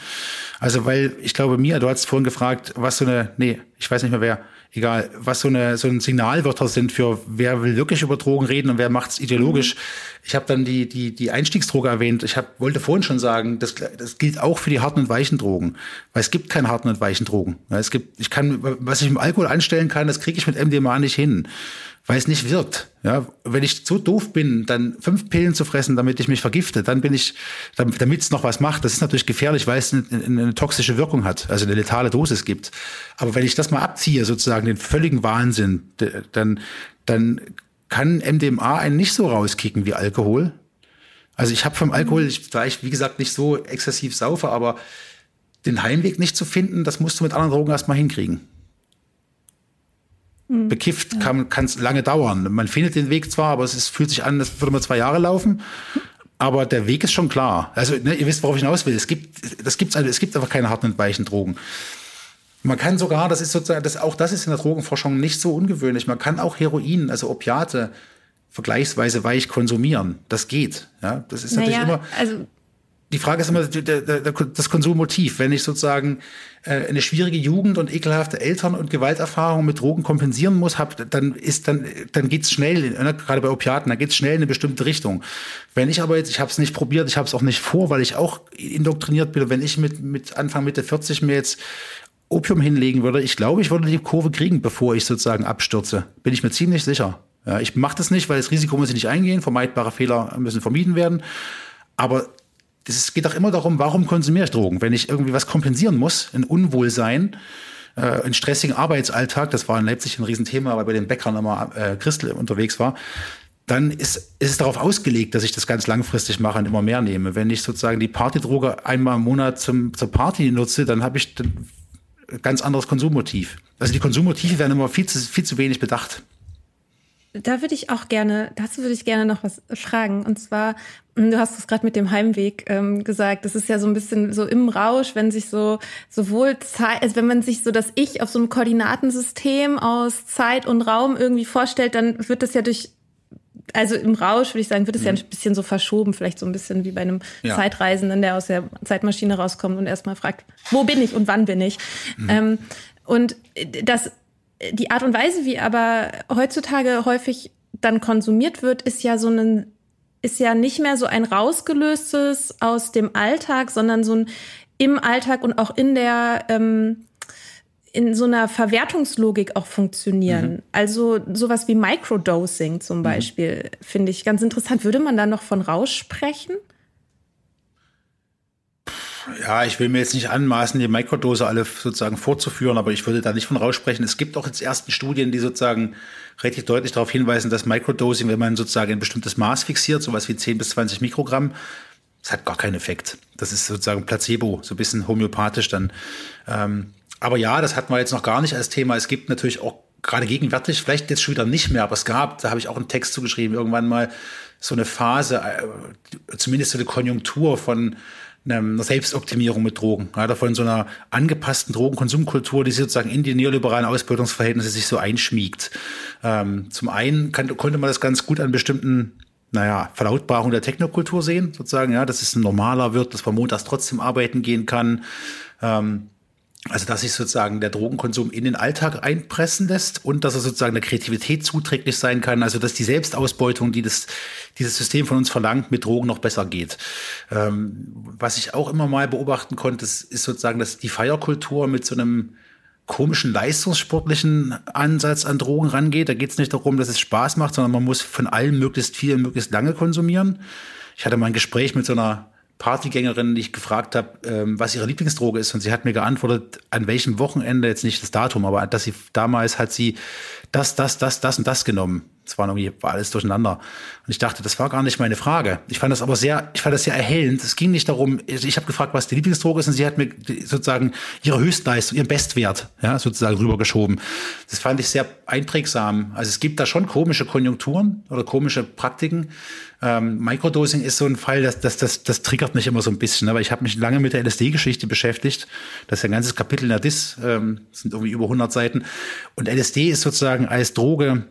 Also weil, ich glaube, Mia, du hast vorhin gefragt, was so eine, nee, ich weiß nicht mehr wer, egal, was so, eine, so ein Signalwörter sind für wer will wirklich über Drogen reden und wer macht es ideologisch. Mhm. Ich habe dann die, die, die Einstiegsdroge erwähnt. Ich hab, wollte vorhin schon sagen, das, das gilt auch für die harten und weichen Drogen, weil es gibt keine harten und weichen Drogen. Es gibt, ich kann, was ich mit Alkohol anstellen kann, das kriege ich mit MDMA nicht hin weil es nicht wirkt. Ja, wenn ich so doof bin, dann fünf Pillen zu fressen, damit ich mich vergifte, dann bin ich, damit es noch was macht, das ist natürlich gefährlich, weil es eine, eine, toxische Wirkung hat, also eine letale Dosis gibt. Aber wenn ich das mal abziehe, sozusagen den völligen Wahnsinn, dann, dann kann MDMA einen nicht so rauskicken wie Alkohol. Also ich habe vom Alkohol, ich, ich wie gesagt nicht so exzessiv saufe, aber den Heimweg nicht zu finden, das musst du mit anderen Drogen erstmal hinkriegen. Mhm. Bekifft kann es lange dauern. Man findet den Weg zwar, aber es ist, fühlt sich an, das würde man zwei Jahre laufen. Aber der Weg ist schon klar. Also ne, ihr wisst, worauf ich hinaus will. Es gibt, das gibt's, also, es gibt einfach keine harten und weichen Drogen. Man kann sogar, das ist sozusagen, das, auch das ist in der Drogenforschung nicht so ungewöhnlich. Man kann auch Heroin, also Opiate, vergleichsweise weich konsumieren. Das geht. Ja, das ist naja, natürlich immer. Also die Frage ist immer das Konsummotiv. Wenn ich sozusagen äh, eine schwierige Jugend und ekelhafte Eltern und Gewalterfahrung mit Drogen kompensieren muss, hab, dann ist dann dann geht's schnell, ne, gerade bei Opiaten, dann geht's schnell in eine bestimmte Richtung. Wenn ich aber jetzt, ich habe es nicht probiert, ich habe es auch nicht vor, weil ich auch indoktriniert bin. Wenn ich mit mit Anfang Mitte 40 mir jetzt Opium hinlegen würde, ich glaube, ich würde die Kurve kriegen, bevor ich sozusagen abstürze. Bin ich mir ziemlich sicher. Ja, ich mache das nicht, weil das Risiko muss ich nicht eingehen. Vermeidbare Fehler müssen vermieden werden. Aber es geht doch immer darum, warum konsumiere ich Drogen? Wenn ich irgendwie was kompensieren muss, ein Unwohlsein, äh, einen stressigen Arbeitsalltag, das war in Leipzig ein Riesenthema, weil bei den Bäckern immer äh, Christel unterwegs war, dann ist, ist es darauf ausgelegt, dass ich das ganz langfristig mache und immer mehr nehme. Wenn ich sozusagen die Partydroge einmal im Monat zum, zur Party nutze, dann habe ich ein ganz anderes Konsummotiv. Also die Konsummotive werden immer viel zu, viel zu wenig bedacht. Da würde ich auch gerne, dazu würde ich gerne noch was fragen. Und zwar, hm, du hast es gerade mit dem Heimweg ähm, gesagt, das ist ja so ein bisschen so im Rausch, wenn sich so sowohl Zeit, also wenn man sich so das Ich auf so einem Koordinatensystem aus Zeit und Raum irgendwie vorstellt, dann wird das ja durch also im Rausch würde ich sagen, wird es mhm. ja ein bisschen so verschoben, vielleicht so ein bisschen wie bei einem ja. Zeitreisenden, der aus der Zeitmaschine rauskommt und erstmal fragt, wo bin ich und wann bin ich? Mhm. Ähm, und das die Art und Weise, wie aber heutzutage häufig dann konsumiert wird, ist ja so ein, ist ja nicht mehr so ein rausgelöstes aus dem Alltag, sondern so ein im Alltag und auch in der, ähm, in so einer Verwertungslogik auch funktionieren. Mhm. Also sowas wie Microdosing zum mhm. Beispiel mhm. finde ich ganz interessant. Würde man da noch von Rausch sprechen? Ja, ich will mir jetzt nicht anmaßen, die Mikrodose alle sozusagen vorzuführen, aber ich würde da nicht von raussprechen. Es gibt auch jetzt ersten Studien, die sozusagen relativ deutlich darauf hinweisen, dass Microdosing, wenn man sozusagen ein bestimmtes Maß fixiert, sowas wie 10 bis 20 Mikrogramm, das hat gar keinen Effekt. Das ist sozusagen Placebo, so ein bisschen homöopathisch dann. Ähm, aber ja, das hatten wir jetzt noch gar nicht als Thema. Es gibt natürlich auch gerade gegenwärtig, vielleicht jetzt schon wieder nicht mehr, aber es gab, da habe ich auch einen Text zugeschrieben, irgendwann mal so eine Phase, äh, zumindest so eine Konjunktur von einer Selbstoptimierung mit Drogen. Ja, davon so einer angepassten Drogenkonsumkultur, die sozusagen in die neoliberalen Ausbildungsverhältnisse sich so einschmiegt. Ähm, zum einen kann, konnte man das ganz gut an bestimmten naja, Verlautbarung der Technokultur sehen, sozusagen, ja, dass es normaler wird, dass man montags trotzdem arbeiten gehen kann. Ähm, also, dass sich sozusagen der Drogenkonsum in den Alltag einpressen lässt und dass er sozusagen der Kreativität zuträglich sein kann. Also, dass die Selbstausbeutung, die das, dieses System von uns verlangt, mit Drogen noch besser geht. Ähm, was ich auch immer mal beobachten konnte, ist, sozusagen, dass die Feierkultur mit so einem komischen leistungssportlichen Ansatz an Drogen rangeht. Da geht es nicht darum, dass es Spaß macht, sondern man muss von allem möglichst viel, möglichst lange konsumieren. Ich hatte mal ein Gespräch mit so einer Partygängerin, die ich gefragt habe, ähm, was ihre Lieblingsdroge ist. Und sie hat mir geantwortet, an welchem Wochenende, jetzt nicht das Datum, aber dass sie damals hat sie das, das, das, das und das genommen. Es war irgendwie war alles durcheinander. Und ich dachte, das war gar nicht meine Frage. Ich fand das aber sehr, ich fand das sehr erhellend. Es ging nicht darum, ich habe gefragt, was die Lieblingsdroge ist, und sie hat mir sozusagen ihre Höchstleistung, ihren Bestwert, ja, sozusagen rübergeschoben. Das fand ich sehr einprägsam. Also es gibt da schon komische Konjunkturen oder komische Praktiken. Ähm, Microdosing ist so ein Fall, das, das, das, das triggert mich immer so ein bisschen, aber ich habe mich lange mit der LSD-Geschichte beschäftigt. Das ist ein ganzes Kapitel in der DIS, ähm, sind irgendwie über 100 Seiten. Und LSD ist sozusagen als Droge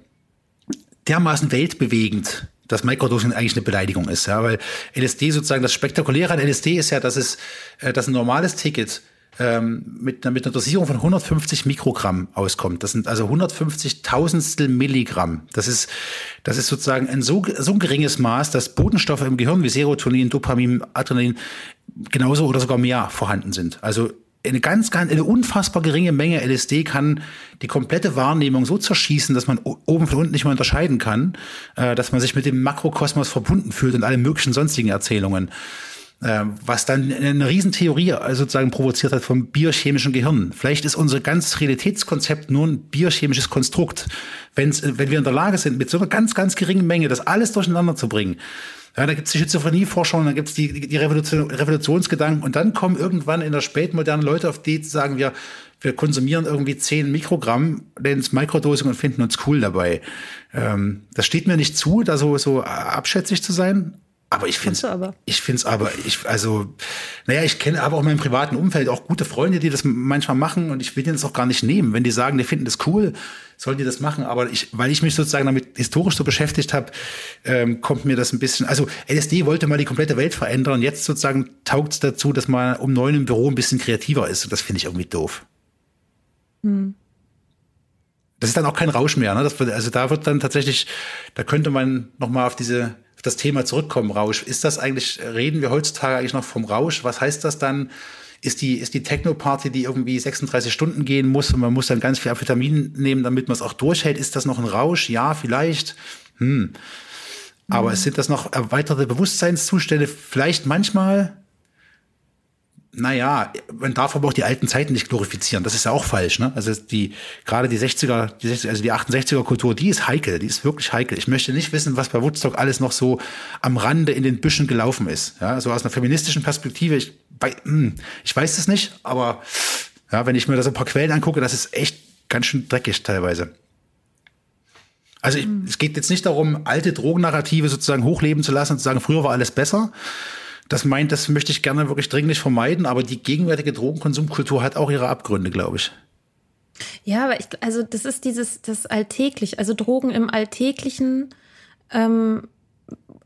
dermaßen weltbewegend, dass Microdosing eigentlich eine Beleidigung ist, ja, weil LSD sozusagen das Spektakuläre an LSD ist ja, dass es, äh, dass ein normales Ticket ähm, mit, mit einer Dosierung von 150 Mikrogramm auskommt. Das sind also 150 Tausendstel Milligramm. Das ist, das ist sozusagen ein so, so ein geringes Maß, dass Botenstoffe im Gehirn wie Serotonin, Dopamin, Adrenalin genauso oder sogar mehr vorhanden sind. Also eine ganz, ganz, eine unfassbar geringe Menge LSD kann die komplette Wahrnehmung so zerschießen, dass man oben von unten nicht mehr unterscheiden kann, äh, dass man sich mit dem Makrokosmos verbunden fühlt und alle möglichen sonstigen Erzählungen. Äh, was dann eine Riesentheorie äh, sozusagen provoziert hat vom biochemischen Gehirn. Vielleicht ist unser ganzes Realitätskonzept nur ein biochemisches Konstrukt. Wenn's, wenn wir in der Lage sind, mit so einer ganz, ganz geringen Menge das alles durcheinander zu bringen, ja, da gibt es die Schizophrenie-Forschung, dann gibt es die, die Revolution, Revolutionsgedanken und dann kommen irgendwann in der spätmodernen Leute auf die, sagen wir, wir konsumieren irgendwie 10 Mikrogramm, nennen es Mikrodosing und finden uns cool dabei. Ähm, das steht mir nicht zu, da so, so abschätzig zu sein. Aber ich finde es ich finde es aber, ich, also, naja, ich kenne aber auch in meinem privaten Umfeld auch gute Freunde, die das manchmal machen und ich will denen das auch gar nicht nehmen. Wenn die sagen, die finden das cool, sollen die das machen. Aber ich, weil ich mich sozusagen damit historisch so beschäftigt habe, ähm, kommt mir das ein bisschen, also LSD wollte mal die komplette Welt verändern und jetzt sozusagen taugt es dazu, dass man um neun im Büro ein bisschen kreativer ist und das finde ich irgendwie doof. Hm. Das ist dann auch kein Rausch mehr, ne? Das, also da wird dann tatsächlich, da könnte man noch mal auf diese das Thema zurückkommen, Rausch. Ist das eigentlich, reden wir heutzutage eigentlich noch vom Rausch? Was heißt das dann? Ist die, ist die Techno-Party, die irgendwie 36 Stunden gehen muss und man muss dann ganz viel Amphetamin nehmen, damit man es auch durchhält? Ist das noch ein Rausch? Ja, vielleicht. Hm. Aber mhm. sind das noch erweiterte Bewusstseinszustände? Vielleicht manchmal, naja, man darf aber auch die alten Zeiten nicht glorifizieren. Das ist ja auch falsch. Ne? Also die gerade die 60er, die 60, also die 68er Kultur, die ist heikel, die ist wirklich heikel. Ich möchte nicht wissen, was bei Woodstock alles noch so am Rande in den Büschen gelaufen ist. Ja, so aus einer feministischen Perspektive. Ich, bei, hm, ich weiß es nicht, aber ja, wenn ich mir das ein paar Quellen angucke, das ist echt ganz schön dreckig teilweise. Also ich, mhm. es geht jetzt nicht darum, alte Drogennarrative sozusagen hochleben zu lassen und zu sagen, früher war alles besser, das meint, das möchte ich gerne wirklich dringlich vermeiden, aber die gegenwärtige Drogenkonsumkultur hat auch ihre Abgründe, glaube ich. Ja, aber ich, also das ist dieses, das alltäglich, also Drogen im Alltäglichen, ähm,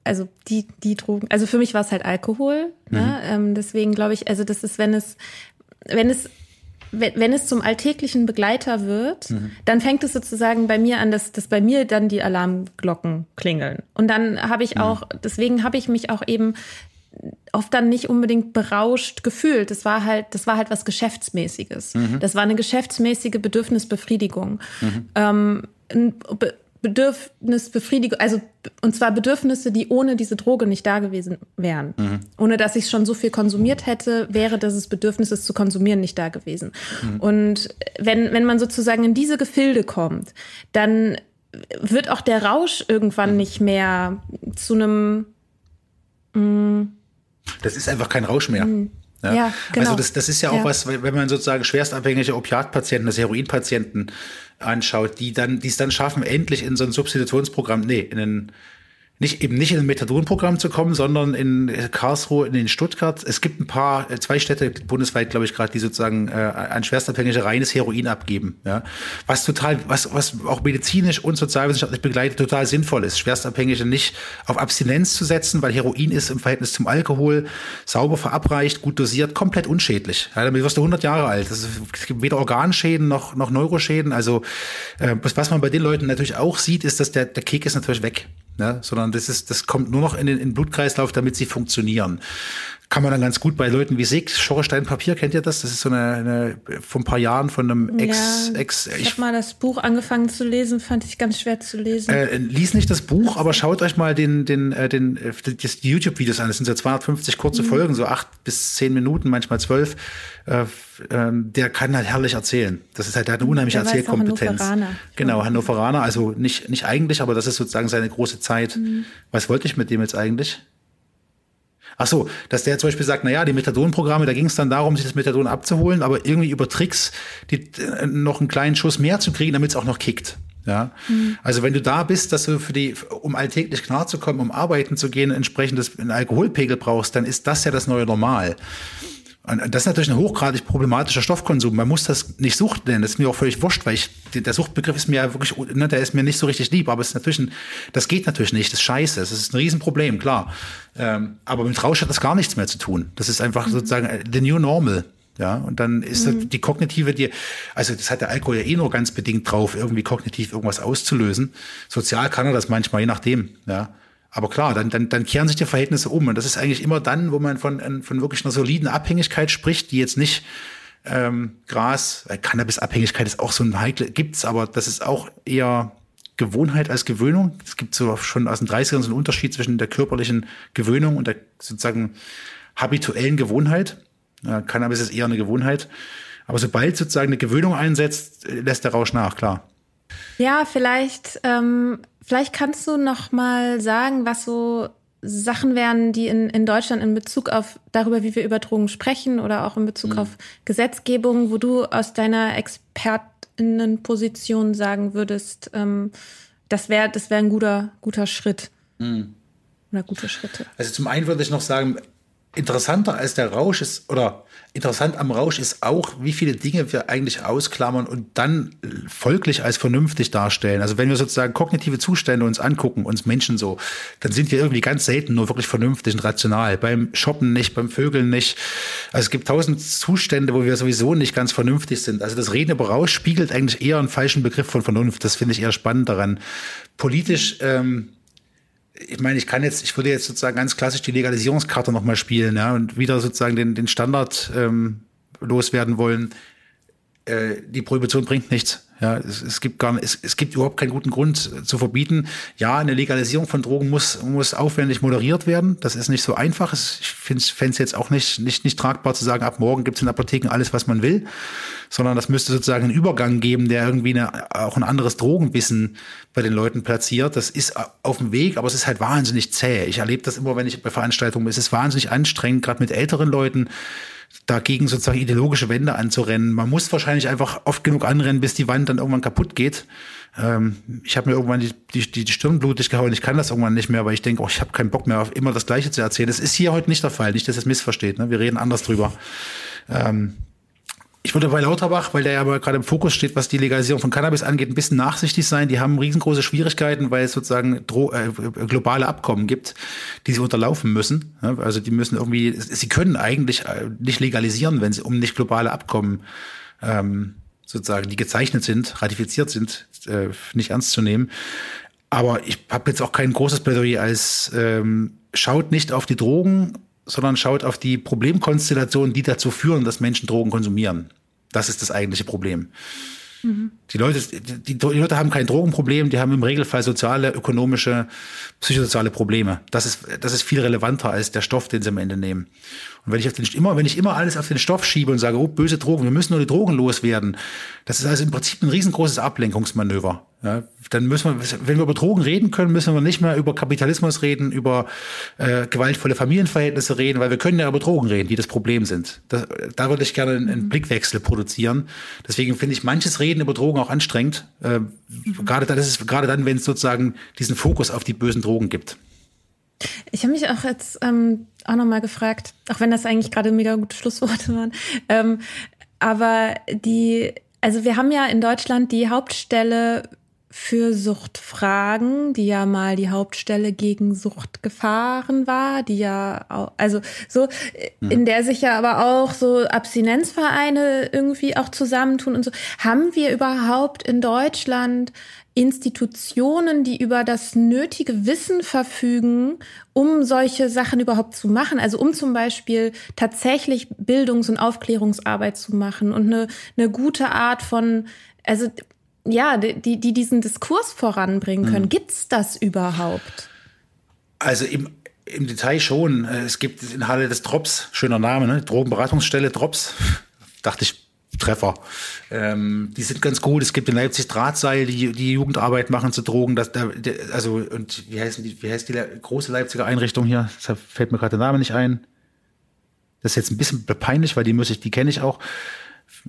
also die, die Drogen, also für mich war es halt Alkohol, ne? mhm. ne? ähm, deswegen glaube ich, also das ist, wenn es, wenn es wenn, wenn es zum alltäglichen Begleiter wird, mhm. dann fängt es sozusagen bei mir an, dass, dass bei mir dann die Alarmglocken klingeln. Und dann habe ich mhm. auch, deswegen habe ich mich auch eben oft dann nicht unbedingt berauscht gefühlt. Das war halt, das war halt was Geschäftsmäßiges. Mhm. Das war eine geschäftsmäßige Bedürfnisbefriedigung. Mhm. Ähm, Be Bedürfnisbefriedigung, also und zwar Bedürfnisse, die ohne diese Droge nicht da gewesen wären. Mhm. Ohne dass ich schon so viel konsumiert hätte, wäre dieses Bedürfnis, es zu konsumieren, nicht da gewesen. Mhm. Und wenn, wenn man sozusagen in diese Gefilde kommt, dann wird auch der Rausch irgendwann mhm. nicht mehr zu einem mh, mm, das ist einfach kein Rausch mehr. Mhm. Ja, ja, genau. Also das, das ist ja auch ja. was, wenn man sozusagen schwerstabhängige Opiatpatienten, das Heroinpatienten anschaut, die dann, die es dann schaffen, endlich in so ein Substitutionsprogramm, nee, in ein nicht eben nicht in ein Methadon-Programm zu kommen, sondern in Karlsruhe, in Stuttgart. Es gibt ein paar, äh, zwei Städte bundesweit, glaube ich, gerade, die sozusagen äh, an Schwerstabhängige reines Heroin abgeben. Ja, was total, was was auch medizinisch und sozialwissenschaftlich begleitet total sinnvoll ist, Schwerstabhängige nicht auf Abstinenz zu setzen, weil Heroin ist im Verhältnis zum Alkohol sauber verabreicht, gut dosiert, komplett unschädlich. Ja, damit wirst du 100 Jahre alt. Es gibt weder Organschäden noch noch Neuroschäden. Also äh, was man bei den Leuten natürlich auch sieht, ist, dass der der Kick ist natürlich weg ne? sondern das, ist, das kommt nur noch in den, in den Blutkreislauf, damit sie funktionieren kann man dann ganz gut bei Leuten wie Sig, Schorresteinpapier, kennt ihr das? Das ist so eine, eine vor ein paar Jahren von einem Ex. Ja, Ex ich habe mal das Buch angefangen zu lesen, fand ich ganz schwer zu lesen. Äh, lies nicht das Buch, aber schaut euch mal den, den, äh, den, äh, die YouTube-Videos an. Das sind so 250 kurze mhm. Folgen, so acht bis zehn Minuten, manchmal zwölf. Äh, ähm, der kann halt herrlich erzählen. Das ist halt, der hat eine unheimliche der Erzählkompetenz. Hannoveraner. Genau, Hannoveraner, also nicht, nicht eigentlich, aber das ist sozusagen seine große Zeit. Mhm. Was wollte ich mit dem jetzt eigentlich? Ach so, dass der zum Beispiel sagt, na ja, die Methadon-Programme, da ging es dann darum, sich das Methadon abzuholen, aber irgendwie über Tricks die, äh, noch einen kleinen Schuss mehr zu kriegen, damit es auch noch kickt. Ja, mhm. also wenn du da bist, dass du für die, um alltäglich klarzukommen, um arbeiten zu gehen, entsprechend einen Alkoholpegel brauchst, dann ist das ja das neue Normal. Und das ist natürlich ein hochgradig problematischer Stoffkonsum. Man muss das nicht Sucht nennen. Das ist mir auch völlig wurscht, weil ich, der Suchtbegriff ist mir ja wirklich, ne, der ist mir nicht so richtig lieb. Aber es ist natürlich ein, das geht natürlich nicht. Das ist scheiße. Das ist ein Riesenproblem, klar. Ähm, aber mit Rausch hat das gar nichts mehr zu tun. Das ist einfach mhm. sozusagen the new normal. Ja, und dann ist mhm. die kognitive, die, also das hat der Alkohol ja eh nur ganz bedingt drauf, irgendwie kognitiv irgendwas auszulösen. Sozial kann er das manchmal, je nachdem, ja. Aber klar, dann, dann, dann kehren sich die Verhältnisse um. Und das ist eigentlich immer dann, wo man von, von wirklich einer soliden Abhängigkeit spricht, die jetzt nicht ähm, Gras, weil Cannabis-Abhängigkeit ist auch so ein heikle, gibt's, aber das ist auch eher Gewohnheit als Gewöhnung. Es gibt so schon aus den 30ern so einen Unterschied zwischen der körperlichen Gewöhnung und der sozusagen habituellen Gewohnheit. Ja, Cannabis ist eher eine Gewohnheit. Aber sobald sozusagen eine Gewöhnung einsetzt, lässt der Rausch nach, klar. Ja, vielleicht, ähm, vielleicht kannst du noch mal sagen, was so Sachen wären, die in, in Deutschland in Bezug auf darüber, wie wir über Drogen sprechen oder auch in Bezug mhm. auf Gesetzgebung, wo du aus deiner Expertinnenposition sagen würdest, ähm, das wäre das wäre ein guter, guter Schritt. Mhm. Oder gute Schritte. Also zum einen würde ich noch sagen, interessanter als der Rausch ist, oder interessant am Rausch ist auch, wie viele Dinge wir eigentlich ausklammern und dann folglich als vernünftig darstellen. Also wenn wir sozusagen kognitive Zustände uns angucken, uns Menschen so, dann sind wir irgendwie ganz selten nur wirklich vernünftig und rational. Beim Shoppen nicht, beim Vögeln nicht. Also es gibt tausend Zustände, wo wir sowieso nicht ganz vernünftig sind. Also das Reden über Rausch spiegelt eigentlich eher einen falschen Begriff von Vernunft. Das finde ich eher spannend daran. Politisch, ähm, ich meine, ich kann jetzt, ich würde jetzt sozusagen ganz klassisch die Legalisierungskarte nochmal spielen, ja, und wieder sozusagen den, den Standard ähm, loswerden wollen. Äh, die Prohibition bringt nichts. Ja, es, es gibt gar es, es gibt überhaupt keinen guten Grund zu verbieten. Ja, eine Legalisierung von Drogen muss, muss aufwendig moderiert werden. Das ist nicht so einfach. Ich fände es jetzt auch nicht, nicht, nicht tragbar zu sagen, ab morgen gibt es in Apotheken alles, was man will, sondern das müsste sozusagen einen Übergang geben, der irgendwie eine, auch ein anderes Drogenwissen bei den Leuten platziert. Das ist auf dem Weg, aber es ist halt wahnsinnig zäh. Ich erlebe das immer, wenn ich bei Veranstaltungen bin. Es ist wahnsinnig anstrengend, gerade mit älteren Leuten dagegen sozusagen ideologische Wände anzurennen. Man muss wahrscheinlich einfach oft genug anrennen, bis die Wand dann irgendwann kaputt geht. Ähm, ich habe mir irgendwann die, die, die Stirn blutig gehauen. Ich kann das irgendwann nicht mehr, weil ich denke, oh, ich habe keinen Bock mehr auf immer das Gleiche zu erzählen. Das ist hier heute nicht der Fall. Nicht, dass es missversteht. Ne? Wir reden anders drüber. Ähm, ich würde bei Lauterbach, weil der ja gerade im Fokus steht, was die Legalisierung von Cannabis angeht, ein bisschen nachsichtig sein. Die haben riesengroße Schwierigkeiten, weil es sozusagen Dro äh, globale Abkommen gibt, die sie unterlaufen müssen. Also die müssen irgendwie, sie können eigentlich äh, nicht legalisieren, wenn sie um nicht globale Abkommen ähm, sozusagen, die gezeichnet sind, ratifiziert sind, äh, nicht ernst zu nehmen. Aber ich habe jetzt auch kein großes Plädoyer als ähm, schaut nicht auf die Drogen sondern schaut auf die Problemkonstellationen, die dazu führen, dass Menschen Drogen konsumieren. Das ist das eigentliche Problem. Mhm. Die, Leute, die, die, Leute haben kein Drogenproblem, die haben im Regelfall soziale, ökonomische, psychosoziale Probleme. Das ist, das ist viel relevanter als der Stoff, den sie am Ende nehmen. Und wenn ich auf den, immer, wenn ich immer alles auf den Stoff schiebe und sage, oh, böse Drogen, wir müssen nur die Drogen loswerden, das ist also im Prinzip ein riesengroßes Ablenkungsmanöver. Ja, dann müssen wir, wenn wir über Drogen reden können, müssen wir nicht mehr über Kapitalismus reden, über äh, gewaltvolle Familienverhältnisse reden, weil wir können ja über Drogen reden, die das Problem sind. Das, da würde ich gerne einen, einen, Blickwechsel produzieren. Deswegen finde ich manches Reden über Drogen auch anstrengend. Äh, mhm. Gerade ist gerade dann, wenn es sozusagen diesen Fokus auf die bösen Drogen gibt. Ich habe mich auch jetzt ähm, auch nochmal gefragt, auch wenn das eigentlich gerade mega gute Schlussworte waren, ähm, aber die, also wir haben ja in Deutschland die Hauptstelle für Suchtfragen, die ja mal die Hauptstelle gegen Suchtgefahren war, die ja auch, also so, mhm. in der sich ja aber auch so Abstinenzvereine irgendwie auch zusammentun und so. Haben wir überhaupt in Deutschland Institutionen, die über das nötige Wissen verfügen, um solche Sachen überhaupt zu machen. Also um zum Beispiel tatsächlich Bildungs- und Aufklärungsarbeit zu machen und eine, eine gute Art von, also ja, die, die diesen Diskurs voranbringen können. Mhm. Gibt's das überhaupt? Also im, im Detail schon. Es gibt in Halle des Drops, schöner Name, ne? Drogenberatungsstelle Drops. Dachte ich, Treffer. Ähm, die sind ganz gut. Es gibt in Leipzig Drahtseil, die die Jugendarbeit machen zu Drogen. Das, der, also und wie heißt die, wie heißt die große Leipziger Einrichtung hier? Da fällt mir gerade der Name nicht ein. Das ist jetzt ein bisschen peinlich, weil die muss ich, die kenne ich auch.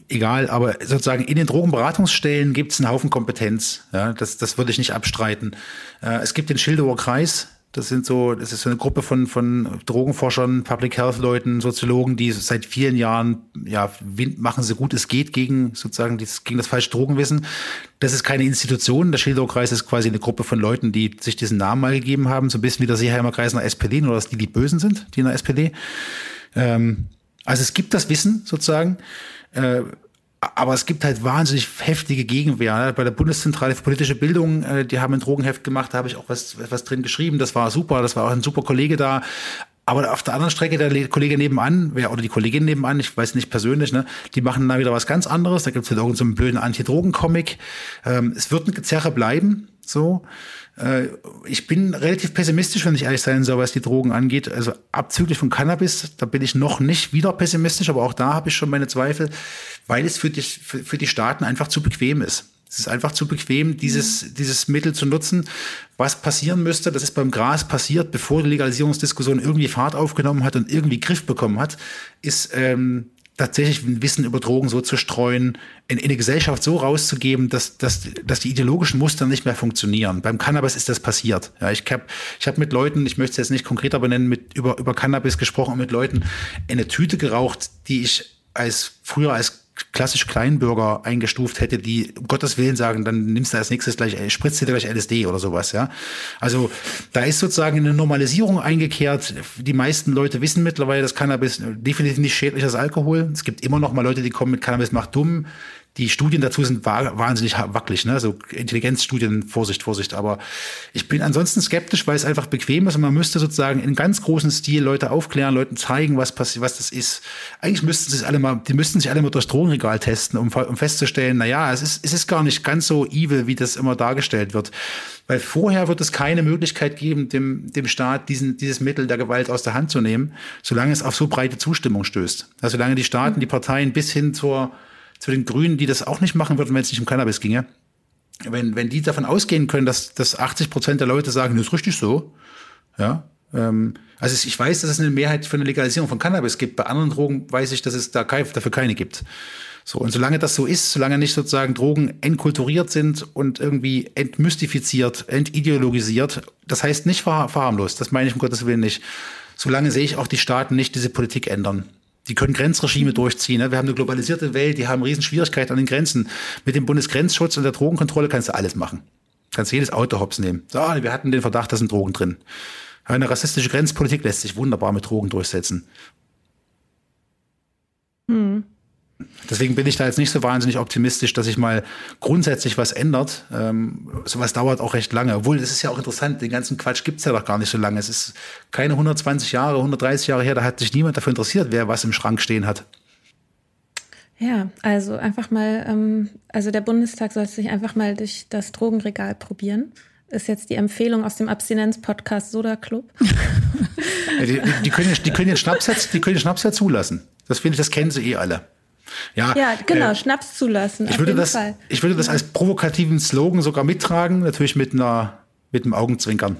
Egal, aber sozusagen in den Drogenberatungsstellen gibt es einen Haufen Kompetenz. Ja, das, das würde ich nicht abstreiten. Äh, es gibt den Schildower Kreis, das sind so, das ist so eine Gruppe von, von Drogenforschern, Public Health Leuten, Soziologen, die seit vielen Jahren, ja, machen so gut es geht gegen sozusagen dieses, gegen das falsche Drogenwissen. Das ist keine Institution. Der Schildow-Kreis ist quasi eine Gruppe von Leuten, die sich diesen Namen mal gegeben haben. So ein bisschen wie der Seeheimer Kreis in der SPD, nur dass die die Bösen sind, die in der SPD. Ähm, Also es gibt das Wissen sozusagen, äh, aber es gibt halt wahnsinnig heftige Gegenwehr. Bei der Bundeszentrale für politische Bildung, äh, die haben ein Drogenheft gemacht, da habe ich auch was, was drin geschrieben. Das war super, das war auch ein super Kollege da. Aber auf der anderen Strecke der Kollege nebenan, wer oder die Kollegin nebenan, ich weiß nicht persönlich, ne, die machen da wieder was ganz anderes. Da gibt es wieder irgendeinen so blöden Anti-Drogen-Comic. Ähm, es wird ein Gezerre bleiben, so. Äh, ich bin relativ pessimistisch, wenn ich ehrlich sein soll, was die Drogen angeht. Also abzüglich von Cannabis, da bin ich noch nicht wieder pessimistisch, aber auch da habe ich schon meine Zweifel, weil es für die, für, für die Staaten einfach zu bequem ist. Es ist einfach zu bequem, dieses, mhm. dieses Mittel zu nutzen. Was passieren müsste, das ist beim Gras passiert, bevor die Legalisierungsdiskussion irgendwie Fahrt aufgenommen hat und irgendwie Griff bekommen hat, ist ähm, tatsächlich Wissen über Drogen so zu streuen, in, in die Gesellschaft so rauszugeben, dass, dass, dass die ideologischen Muster nicht mehr funktionieren. Beim Cannabis ist das passiert. Ja, ich habe ich hab mit Leuten, ich möchte es jetzt nicht konkreter benennen, mit, über, über Cannabis gesprochen und mit Leuten eine Tüte geraucht, die ich als früher als klassisch Kleinbürger eingestuft hätte, die um Gottes Willen sagen, dann nimmst du als nächstes gleich, spritzt dir gleich LSD oder sowas, ja. Also da ist sozusagen eine Normalisierung eingekehrt. Die meisten Leute wissen mittlerweile, dass Cannabis definitiv nicht schädlich als Alkohol. Es gibt immer noch mal Leute, die kommen mit Cannabis macht dumm. Die Studien dazu sind wahnsinnig wackelig, ne? So Intelligenzstudien, Vorsicht, Vorsicht. Aber ich bin ansonsten skeptisch, weil es einfach bequem ist und man müsste sozusagen in ganz großen Stil Leute aufklären, Leuten zeigen, was passiert, was das ist. Eigentlich müssten sie es alle mal, die müssten sich alle mal durchs Drogenregal testen, um, um festzustellen, na ja, es ist, es ist gar nicht ganz so evil, wie das immer dargestellt wird. Weil vorher wird es keine Möglichkeit geben, dem, dem Staat diesen, dieses Mittel der Gewalt aus der Hand zu nehmen, solange es auf so breite Zustimmung stößt. Also solange die Staaten, die Parteien bis hin zur zu den Grünen, die das auch nicht machen würden, wenn es nicht um Cannabis ginge. Wenn, wenn die davon ausgehen können, dass, dass 80 Prozent der Leute sagen, das ist richtig so, ja, ähm, also ich weiß, dass es eine Mehrheit für eine Legalisierung von Cannabis gibt. Bei anderen Drogen weiß ich, dass es da dafür keine gibt. So, und solange das so ist, solange nicht sozusagen Drogen entkulturiert sind und irgendwie entmystifiziert, entideologisiert, das heißt nicht verharmlost, das meine ich um Gottes Willen nicht. Solange sehe ich auch die Staaten nicht diese Politik ändern. Die können Grenzregime durchziehen. Ne? Wir haben eine globalisierte Welt, die haben Riesenschwierigkeiten an den Grenzen. Mit dem Bundesgrenzschutz und der Drogenkontrolle kannst du alles machen. Kannst jedes Auto hops nehmen. So, wir hatten den Verdacht, da sind Drogen drin. Eine rassistische Grenzpolitik lässt sich wunderbar mit Drogen durchsetzen. Hm. Deswegen bin ich da jetzt nicht so wahnsinnig optimistisch, dass sich mal grundsätzlich was ändert. Ähm, sowas dauert auch recht lange. Obwohl, das ist ja auch interessant, den ganzen Quatsch gibt's ja doch gar nicht so lange. Es ist keine 120 Jahre, 130 Jahre her, da hat sich niemand dafür interessiert, wer was im Schrank stehen hat. Ja, also einfach mal, ähm, also der Bundestag soll sich einfach mal durch das Drogenregal probieren. Ist jetzt die Empfehlung aus dem Abstinenz-Podcast Soda Club. die, die, die, können, die können den Schnaps jetzt, die können den Schnaps ja zulassen. Das finde ich, das kennen sie eh alle. Ja, ja genau, äh, Schnaps zulassen. Ich würde, das, Fall. ich würde das als provokativen Slogan sogar mittragen, natürlich mit, einer, mit einem Augenzwinkern.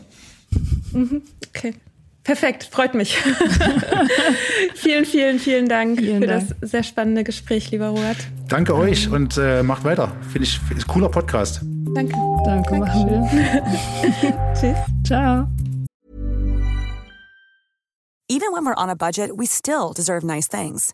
Mhm, okay. Perfekt, freut mich. vielen, vielen, vielen Dank vielen für Dank. das sehr spannende Gespräch, lieber Robert. Danke euch und äh, macht weiter. Finde ich, ist ein cooler Podcast. Danke. Danke, machen wir. Tschüss. Ciao. Even when we're on a budget, we still deserve nice things.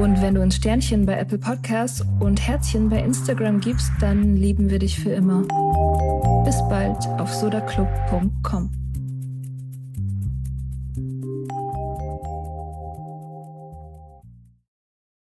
Und wenn du ein Sternchen bei Apple Podcasts und Herzchen bei Instagram gibst, dann lieben wir dich für immer. Bis bald auf sodaclub.com.